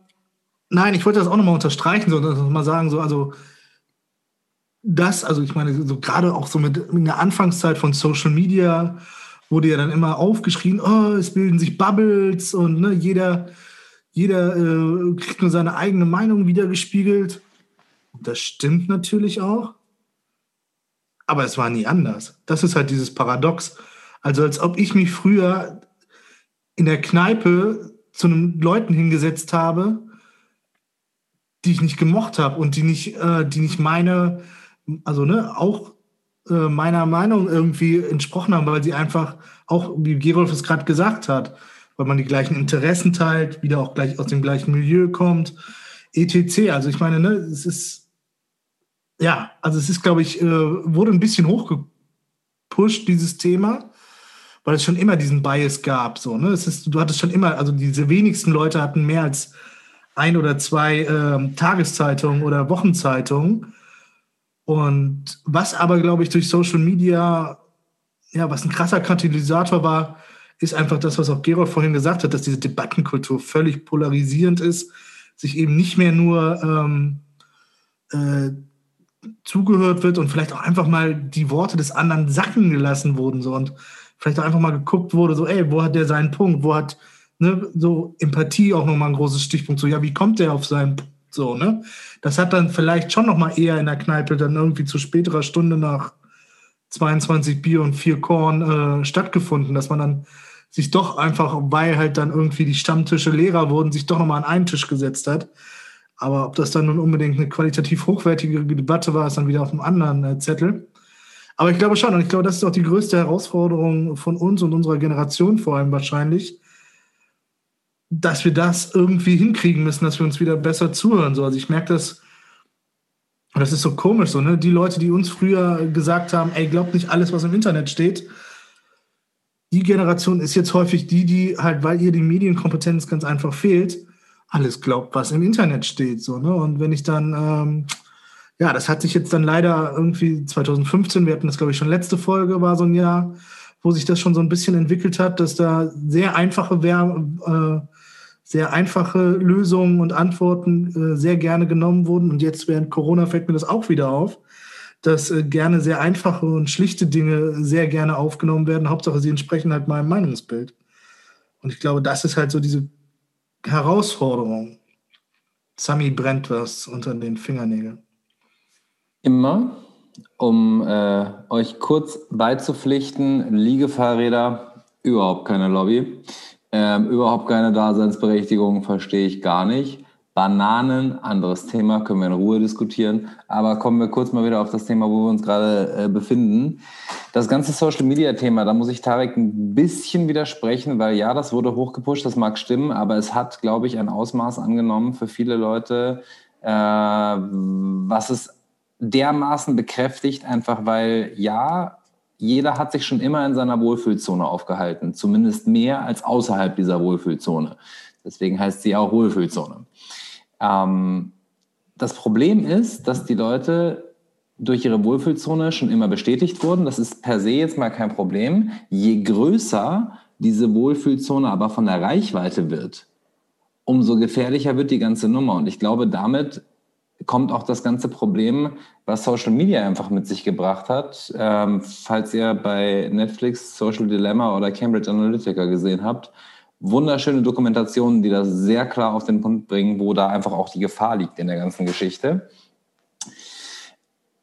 nein, ich wollte das auch nochmal unterstreichen, so, mal sagen, so, also das, also ich meine, so gerade auch so mit in der Anfangszeit von Social Media wurde ja dann immer aufgeschrien, oh, es bilden sich Bubbles und ne, jeder, jeder äh, kriegt nur seine eigene Meinung wiedergespiegelt. Das stimmt natürlich auch. Aber es war nie anders. Das ist halt dieses Paradox. Also als ob ich mich früher in der Kneipe zu einem Leuten hingesetzt habe, die ich nicht gemocht habe und die nicht, äh, die nicht meine, also ne, auch äh, meiner Meinung irgendwie entsprochen haben, weil sie einfach auch, wie Gerolf es gerade gesagt hat, weil man die gleichen Interessen teilt, wieder auch gleich aus dem gleichen Milieu kommt, etc. Also ich meine, ne, es ist ja, also es ist, glaube ich, äh, wurde ein bisschen hochgepusht, dieses Thema, weil es schon immer diesen Bias gab. So, ne? es ist, du hattest schon immer, also diese wenigsten Leute hatten mehr als ein oder zwei äh, Tageszeitungen oder Wochenzeitungen. Und was aber, glaube ich, durch Social Media, ja, was ein krasser Katalysator war, ist einfach das, was auch Gerold vorhin gesagt hat, dass diese Debattenkultur völlig polarisierend ist, sich eben nicht mehr nur ähm, äh, zugehört wird und vielleicht auch einfach mal die Worte des anderen sacken gelassen wurden so und vielleicht auch einfach mal geguckt wurde, so, ey, wo hat der seinen Punkt, wo hat ne, so Empathie auch nochmal ein großes Stichpunkt, so, ja, wie kommt der auf seinen Punkt, so, ne? Das hat dann vielleicht schon nochmal eher in der Kneipe dann irgendwie zu späterer Stunde nach 22 Bier und vier Korn äh, stattgefunden, dass man dann sich doch einfach, weil halt dann irgendwie die Stammtische leerer wurden, sich doch nochmal an einen Tisch gesetzt hat aber ob das dann nun unbedingt eine qualitativ hochwertige Debatte war, ist dann wieder auf einem anderen äh, Zettel. Aber ich glaube schon, und ich glaube, das ist auch die größte Herausforderung von uns und unserer Generation vor allem wahrscheinlich, dass wir das irgendwie hinkriegen müssen, dass wir uns wieder besser zuhören. So, also ich merke das, das ist so komisch, so, ne? Die Leute, die uns früher gesagt haben, ey, glaubt nicht alles, was im Internet steht, die Generation ist jetzt häufig die, die halt, weil ihr die Medienkompetenz ganz einfach fehlt, alles glaubt, was im Internet steht. So, ne? Und wenn ich dann, ähm, ja, das hat sich jetzt dann leider irgendwie 2015, wir hatten das, glaube ich, schon letzte Folge, war so ein Jahr, wo sich das schon so ein bisschen entwickelt hat, dass da sehr einfache, äh, sehr einfache Lösungen und Antworten äh, sehr gerne genommen wurden. Und jetzt während Corona fällt mir das auch wieder auf, dass äh, gerne sehr einfache und schlichte Dinge sehr gerne aufgenommen werden. Hauptsache, sie entsprechen halt meinem Meinungsbild. Und ich glaube, das ist halt so diese Herausforderung. Sami brennt was unter den Fingernägeln. Immer, um äh, euch kurz beizupflichten, Liegefahrräder, überhaupt keine Lobby, ähm, überhaupt keine Daseinsberechtigung, verstehe ich gar nicht. Bananen, anderes Thema, können wir in Ruhe diskutieren. Aber kommen wir kurz mal wieder auf das Thema, wo wir uns gerade äh, befinden. Das ganze Social Media Thema, da muss ich Tarek ein bisschen widersprechen, weil ja, das wurde hochgepusht, das mag stimmen, aber es hat, glaube ich, ein Ausmaß angenommen für viele Leute, äh, was es dermaßen bekräftigt, einfach weil ja, jeder hat sich schon immer in seiner Wohlfühlzone aufgehalten, zumindest mehr als außerhalb dieser Wohlfühlzone. Deswegen heißt sie auch Wohlfühlzone. Ähm, das Problem ist, dass die Leute durch ihre Wohlfühlzone schon immer bestätigt wurden. Das ist per se jetzt mal kein Problem. Je größer diese Wohlfühlzone aber von der Reichweite wird, umso gefährlicher wird die ganze Nummer. Und ich glaube, damit kommt auch das ganze Problem, was Social Media einfach mit sich gebracht hat. Ähm, falls ihr bei Netflix Social Dilemma oder Cambridge Analytica gesehen habt, wunderschöne Dokumentationen, die das sehr klar auf den Punkt bringen, wo da einfach auch die Gefahr liegt in der ganzen Geschichte.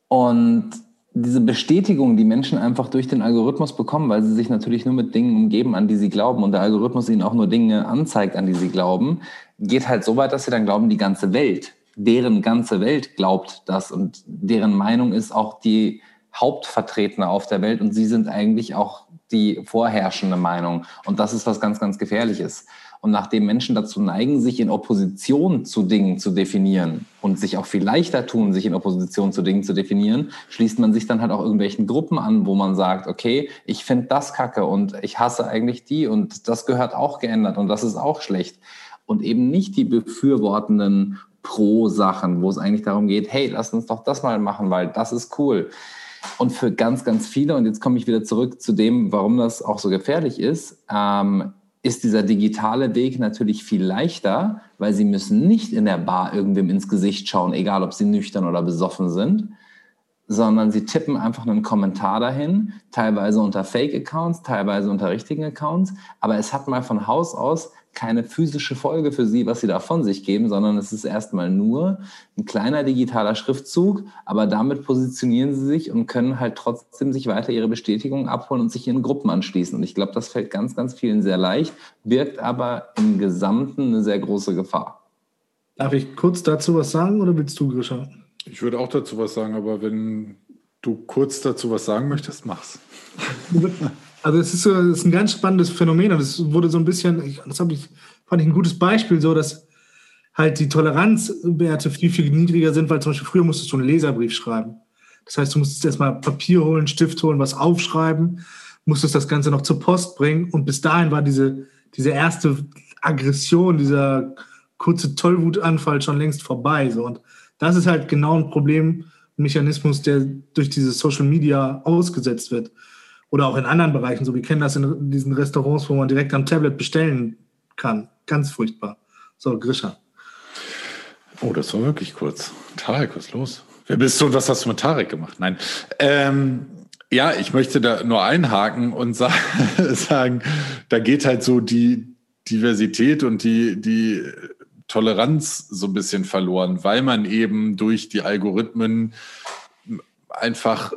Und diese Bestätigung, die Menschen einfach durch den Algorithmus bekommen, weil sie sich natürlich nur mit Dingen umgeben, an die sie glauben und der Algorithmus ihnen auch nur Dinge anzeigt, an die sie glauben, geht halt so weit, dass sie dann glauben, die ganze Welt, deren ganze Welt glaubt das und deren Meinung ist auch die Hauptvertretene auf der Welt und sie sind eigentlich auch die vorherrschende Meinung. Und das ist was ganz, ganz Gefährliches. Und nachdem Menschen dazu neigen, sich in Opposition zu Dingen zu definieren und sich auch viel leichter tun, sich in Opposition zu Dingen zu definieren, schließt man sich dann halt auch irgendwelchen Gruppen an, wo man sagt, okay, ich finde das kacke und ich hasse eigentlich die und das gehört auch geändert und das ist auch schlecht. Und eben nicht die befürwortenden Pro-Sachen, wo es eigentlich darum geht, hey, lass uns doch das mal machen, weil das ist cool. Und für ganz, ganz viele, und jetzt komme ich wieder zurück zu dem, warum das auch so gefährlich ist, ähm, ist dieser digitale Weg natürlich viel leichter, weil sie müssen nicht in der Bar irgendwem ins Gesicht schauen, egal ob sie nüchtern oder besoffen sind, sondern sie tippen einfach einen Kommentar dahin, teilweise unter Fake-Accounts, teilweise unter richtigen Accounts, aber es hat mal von Haus aus keine physische Folge für sie, was sie da von sich geben, sondern es ist erstmal nur ein kleiner digitaler Schriftzug, aber damit positionieren sie sich und können halt trotzdem sich weiter ihre Bestätigung abholen und sich ihren Gruppen anschließen. Und ich glaube, das fällt ganz, ganz vielen sehr leicht, birgt aber im Gesamten eine sehr große Gefahr. Darf ich kurz dazu was sagen oder willst du, Grisha? Ich würde auch dazu was sagen, aber wenn du kurz dazu was sagen möchtest, mach's. Also es ist, es ist ein ganz spannendes Phänomen und es wurde so ein bisschen, das ich, fand ich ein gutes Beispiel, so dass halt die Toleranzwerte viel, viel niedriger sind, weil zum Beispiel früher musstest du einen Leserbrief schreiben. Das heißt, du musstest erstmal Papier holen, Stift holen, was aufschreiben, musstest das Ganze noch zur Post bringen und bis dahin war diese, diese erste Aggression, dieser kurze Tollwutanfall schon längst vorbei. So. Und das ist halt genau ein Problemmechanismus, der durch diese Social Media ausgesetzt wird. Oder auch in anderen Bereichen. So, wir kennen das in diesen Restaurants, wo man direkt am Tablet bestellen kann. Ganz furchtbar. So, Grisha. Oh, das war wirklich kurz. Tarek, was ist los? Wer bist du und was hast du mit Tarek gemacht? Nein. Ähm, ja, ich möchte da nur einhaken und sagen, da geht halt so die Diversität und die, die Toleranz so ein bisschen verloren, weil man eben durch die Algorithmen einfach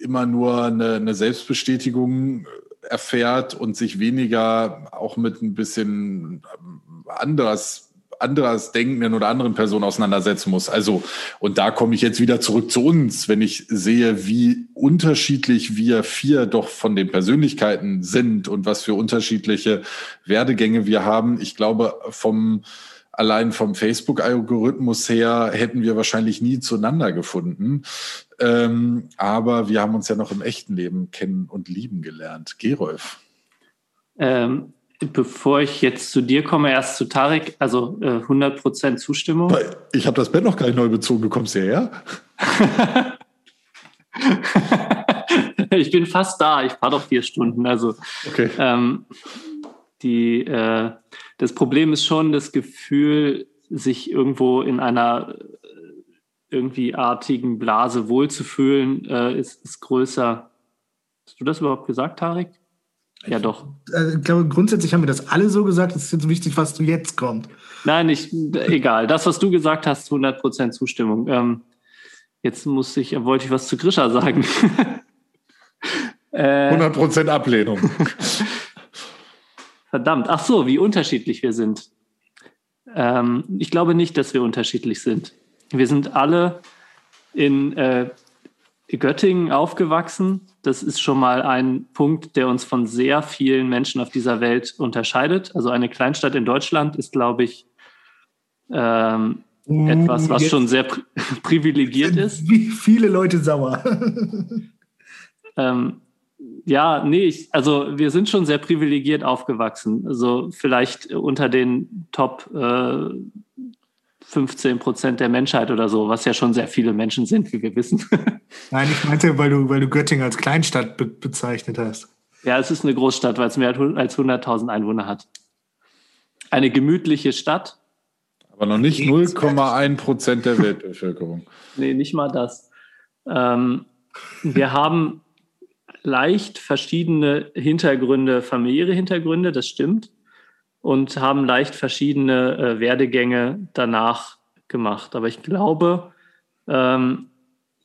immer nur eine, eine Selbstbestätigung erfährt und sich weniger auch mit ein bisschen anders anderes Denkenden oder anderen Personen auseinandersetzen muss. Also, und da komme ich jetzt wieder zurück zu uns, wenn ich sehe, wie unterschiedlich wir vier doch von den Persönlichkeiten sind und was für unterschiedliche Werdegänge wir haben. Ich glaube, vom, allein vom Facebook-Algorithmus her hätten wir wahrscheinlich nie zueinander gefunden. Ähm, aber wir haben uns ja noch im echten Leben kennen und lieben gelernt. Gerolf. Ähm, bevor ich jetzt zu dir komme, erst zu Tarek, also äh, 100% Zustimmung. Ich habe das Bett noch gar nicht neu bezogen. Du kommst hierher? ich bin fast da. Ich fahre doch vier Stunden. Also okay. ähm, die äh, das Problem ist schon das Gefühl, sich irgendwo in einer äh, irgendwie artigen Blase wohlzufühlen, äh, ist, ist größer. Hast du das überhaupt gesagt, Tarek? Ja, doch. Äh, ich glaube, grundsätzlich haben wir das alle so gesagt. Es ist jetzt wichtig, was du jetzt kommt. Nein, nicht, egal. Das, was du gesagt hast, 100% Zustimmung. Ähm, jetzt muss ich, wollte ich was zu Grisha sagen. 100% Ablehnung. Verdammt. Ach so, wie unterschiedlich wir sind. Ähm, ich glaube nicht, dass wir unterschiedlich sind. Wir sind alle in äh, Göttingen aufgewachsen. Das ist schon mal ein Punkt, der uns von sehr vielen Menschen auf dieser Welt unterscheidet. Also eine Kleinstadt in Deutschland ist, glaube ich, ähm, uh, etwas, was schon sehr pri privilegiert ist. Wie viele Leute sauer. ähm, ja, nee, ich, also wir sind schon sehr privilegiert aufgewachsen. Also vielleicht unter den Top äh, 15 Prozent der Menschheit oder so, was ja schon sehr viele Menschen sind, wie wir wissen. Nein, ich meinte, weil du, weil du Göttingen als Kleinstadt be bezeichnet hast. Ja, es ist eine Großstadt, weil es mehr als 100.000 Einwohner hat. Eine gemütliche Stadt. Aber noch nicht 0,1 Prozent der Weltbevölkerung. nee, nicht mal das. Ähm, wir haben leicht verschiedene Hintergründe, familiäre Hintergründe, das stimmt, und haben leicht verschiedene äh, Werdegänge danach gemacht. Aber ich glaube, ähm,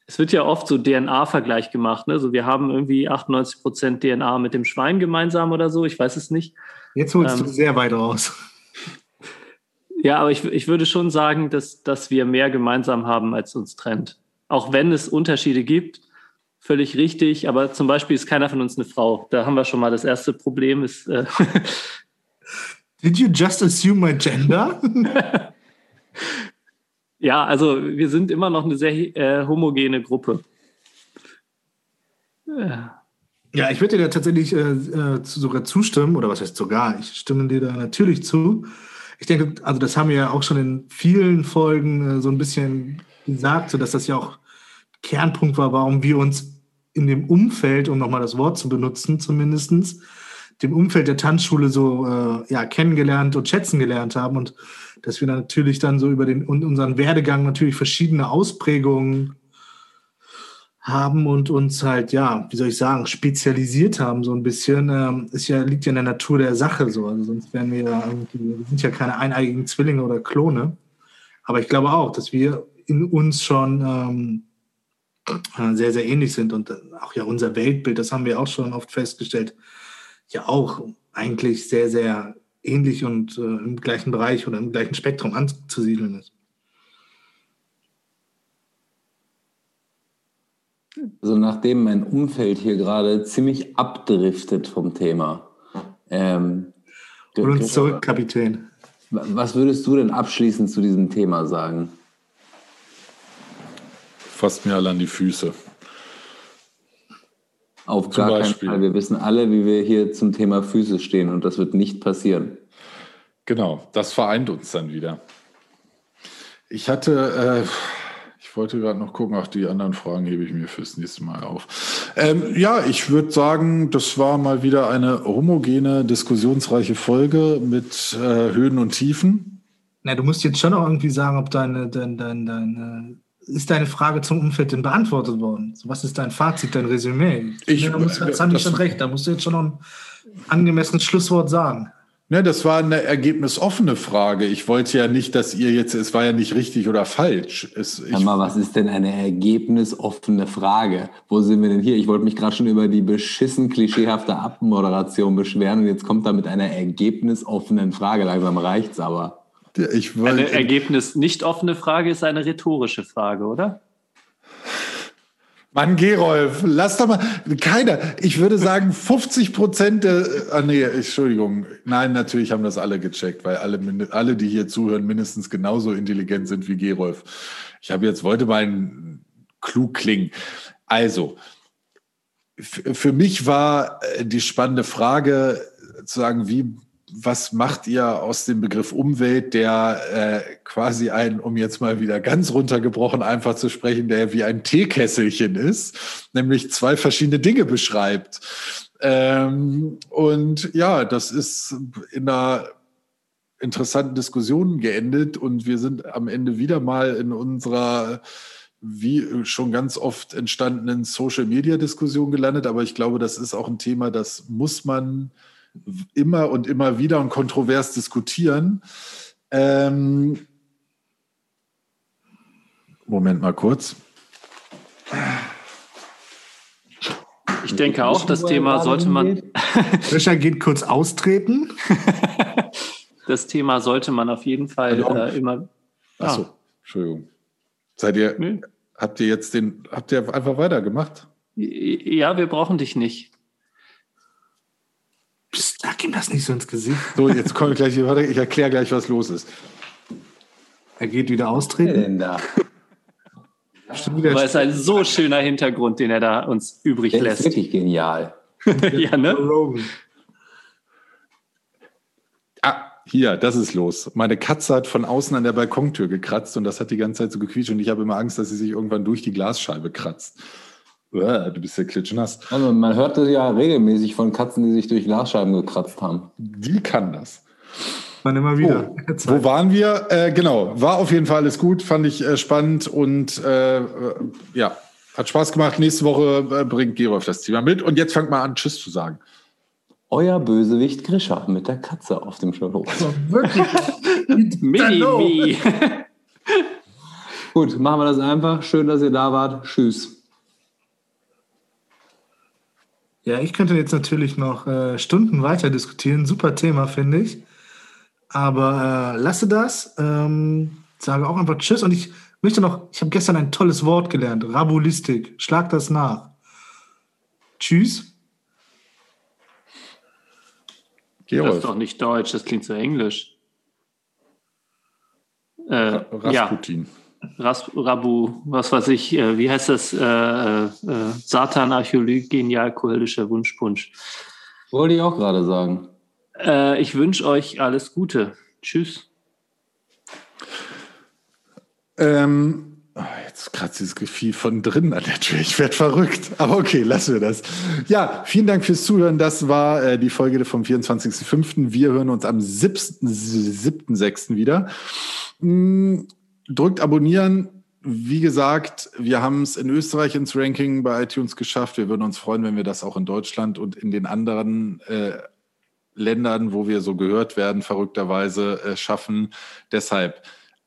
es wird ja oft so DNA-Vergleich gemacht. Ne? Also wir haben irgendwie 98 Prozent DNA mit dem Schwein gemeinsam oder so. Ich weiß es nicht. Jetzt holst ähm, du sehr weit raus. Ja, aber ich, ich würde schon sagen, dass, dass wir mehr gemeinsam haben, als uns trennt. Auch wenn es Unterschiede gibt, völlig richtig, aber zum Beispiel ist keiner von uns eine Frau. Da haben wir schon mal das erste Problem. Ist, äh Did you just assume my gender? ja, also wir sind immer noch eine sehr äh, homogene Gruppe. Ja. ja, ich würde dir da tatsächlich äh, äh, sogar zustimmen, oder was heißt sogar? Ich stimme dir da natürlich zu. Ich denke, also das haben wir ja auch schon in vielen Folgen äh, so ein bisschen gesagt, so dass das ja auch Kernpunkt war, warum wir uns in dem Umfeld, um nochmal das Wort zu benutzen, zumindestens, dem Umfeld der Tanzschule so äh, ja, kennengelernt und schätzen gelernt haben und dass wir natürlich dann so über den unseren Werdegang natürlich verschiedene Ausprägungen haben und uns halt, ja, wie soll ich sagen, spezialisiert haben, so ein bisschen, ähm, ist ja, liegt ja in der Natur der Sache so. Also sonst wären wir ja wir sind ja keine eineigigen Zwillinge oder Klone. Aber ich glaube auch, dass wir in uns schon ähm, äh, sehr, sehr ähnlich sind und auch ja unser Weltbild, das haben wir auch schon oft festgestellt, ja auch eigentlich sehr, sehr ähnlich und äh, im gleichen Bereich oder im gleichen Spektrum anzusiedeln ist. Also nachdem mein Umfeld hier gerade ziemlich abdriftet vom Thema. Ähm, Hol uns zurück, Kapitän. Was würdest du denn abschließend zu diesem Thema sagen? Fasst mir alle an die Füße. Auf zum gar Beispiel. keinen Fall. Wir wissen alle, wie wir hier zum Thema Füße stehen und das wird nicht passieren. Genau, das vereint uns dann wieder. Ich hatte, äh, ich wollte gerade noch gucken, ach, die anderen Fragen hebe ich mir fürs nächste Mal auf. Ähm, ja, ich würde sagen, das war mal wieder eine homogene, diskussionsreiche Folge mit äh, Höhen und Tiefen. Na, du musst jetzt schon auch irgendwie sagen, ob deine, deine, deine, deine ist deine Frage zum Umfeld denn beantwortet worden? Was ist dein Fazit, dein Resümee? Ich, ja, da muss, das haben die schon recht, da musst du jetzt schon noch ein angemessenes Schlusswort sagen. Ne, das war eine ergebnisoffene Frage. Ich wollte ja nicht, dass ihr jetzt, es war ja nicht richtig oder falsch. Es, ich, mal, was ist denn eine ergebnisoffene Frage? Wo sind wir denn hier? Ich wollte mich gerade schon über die beschissen klischeehafte Abmoderation beschweren und jetzt kommt da mit einer ergebnisoffenen Frage. Langsam reicht's aber. Ich wollt, eine Ergebnis nicht offene Frage ist eine rhetorische Frage, oder? Mann, Gerolf, lass doch mal, keiner, ich würde sagen 50 Prozent der, ah nee, Entschuldigung, nein, natürlich haben das alle gecheckt, weil alle, alle, die hier zuhören, mindestens genauso intelligent sind wie Gerolf. Ich habe jetzt, wollte meinen klug klingen. Also, für mich war äh, die spannende Frage zu sagen, wie was macht ihr aus dem Begriff Umwelt, der äh, quasi ein, um jetzt mal wieder ganz runtergebrochen einfach zu sprechen, der wie ein Teekesselchen ist, nämlich zwei verschiedene Dinge beschreibt. Ähm, und ja, das ist in einer interessanten Diskussion geendet und wir sind am Ende wieder mal in unserer wie schon ganz oft entstandenen Social-Media-Diskussion gelandet. Aber ich glaube, das ist auch ein Thema, das muss man immer und immer wieder und kontrovers diskutieren. Ähm, Moment mal kurz. Ich denke auch, das Thema sollte man. Fischer geht kurz austreten. das Thema sollte man auf jeden Fall äh, immer. Achso, Entschuldigung. Seid ihr, nee. habt ihr jetzt den, habt ihr einfach weitergemacht? Ja, wir brauchen dich nicht. Psst, sag ihm das nicht so ins Gesicht. So, jetzt komme ich gleich, warte, ich erkläre gleich, was los ist. Er geht wieder austreten. Denn da? Aber es ist ein so schöner Hintergrund, den er da uns übrig Der lässt. Ist wirklich genial. ja, ne? Ah, hier, das ist los. Meine Katze hat von außen an der Balkontür gekratzt und das hat die ganze Zeit so gequietscht und ich habe immer Angst, dass sie sich irgendwann durch die Glasscheibe kratzt. Du bist ja klitschnass. Also man hört das ja regelmäßig von Katzen, die sich durch Glasscheiben gekratzt haben. Die kann das. Man immer wieder. Oh, wo waren wir? Äh, genau, war auf jeden Fall alles gut, fand ich äh, spannend und äh, ja, hat Spaß gemacht. Nächste Woche äh, bringt Gerolf das Thema mit und jetzt fangt mal an, Tschüss zu sagen. Euer Bösewicht Grisha mit der Katze auf dem Schulhof. Also wirklich? Mini-Me. Gut, machen wir das einfach. Schön, dass ihr da wart. Tschüss. Ja, ich könnte jetzt natürlich noch äh, Stunden weiter diskutieren. Super Thema, finde ich. Aber äh, lasse das. Ähm, sage auch einfach Tschüss. Und ich möchte noch, ich habe gestern ein tolles Wort gelernt. Rabulistik. Schlag das nach. Tschüss. Das ist doch nicht Deutsch, das klingt so englisch. Äh, Rasputin. Ja. Ras Rabu, was weiß ich, äh, wie heißt das? Äh, äh, Satan, Archäologie, genial, kohelischer Wunschpunsch. Wollte ich auch gerade sagen. Äh, ich wünsche euch alles Gute. Tschüss. Ähm, oh, jetzt kratzt dieses Gefühl von drinnen an der Tür. Ich werde verrückt. Aber okay, lassen wir das. Ja, vielen Dank fürs Zuhören. Das war äh, die Folge vom 24.05. Wir hören uns am 7.6. wieder. Mm, drückt abonnieren, wie gesagt, wir haben es in Österreich ins Ranking bei iTunes geschafft. Wir würden uns freuen, wenn wir das auch in Deutschland und in den anderen äh, Ländern, wo wir so gehört werden, verrückterweise äh, schaffen. Deshalb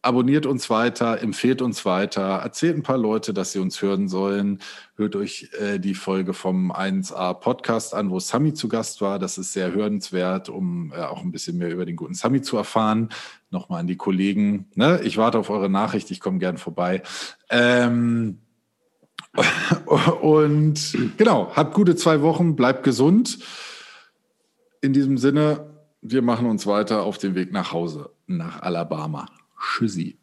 abonniert uns weiter, empfehlt uns weiter, erzählt ein paar Leute, dass sie uns hören sollen. Hört euch äh, die Folge vom 1A Podcast an, wo Sami zu Gast war. Das ist sehr hörenswert, um äh, auch ein bisschen mehr über den guten Sami zu erfahren. Nochmal an die Kollegen. Ne? Ich warte auf eure Nachricht, ich komme gern vorbei. Ähm, und genau, habt gute zwei Wochen, bleibt gesund. In diesem Sinne, wir machen uns weiter auf den Weg nach Hause, nach Alabama. Tschüssi.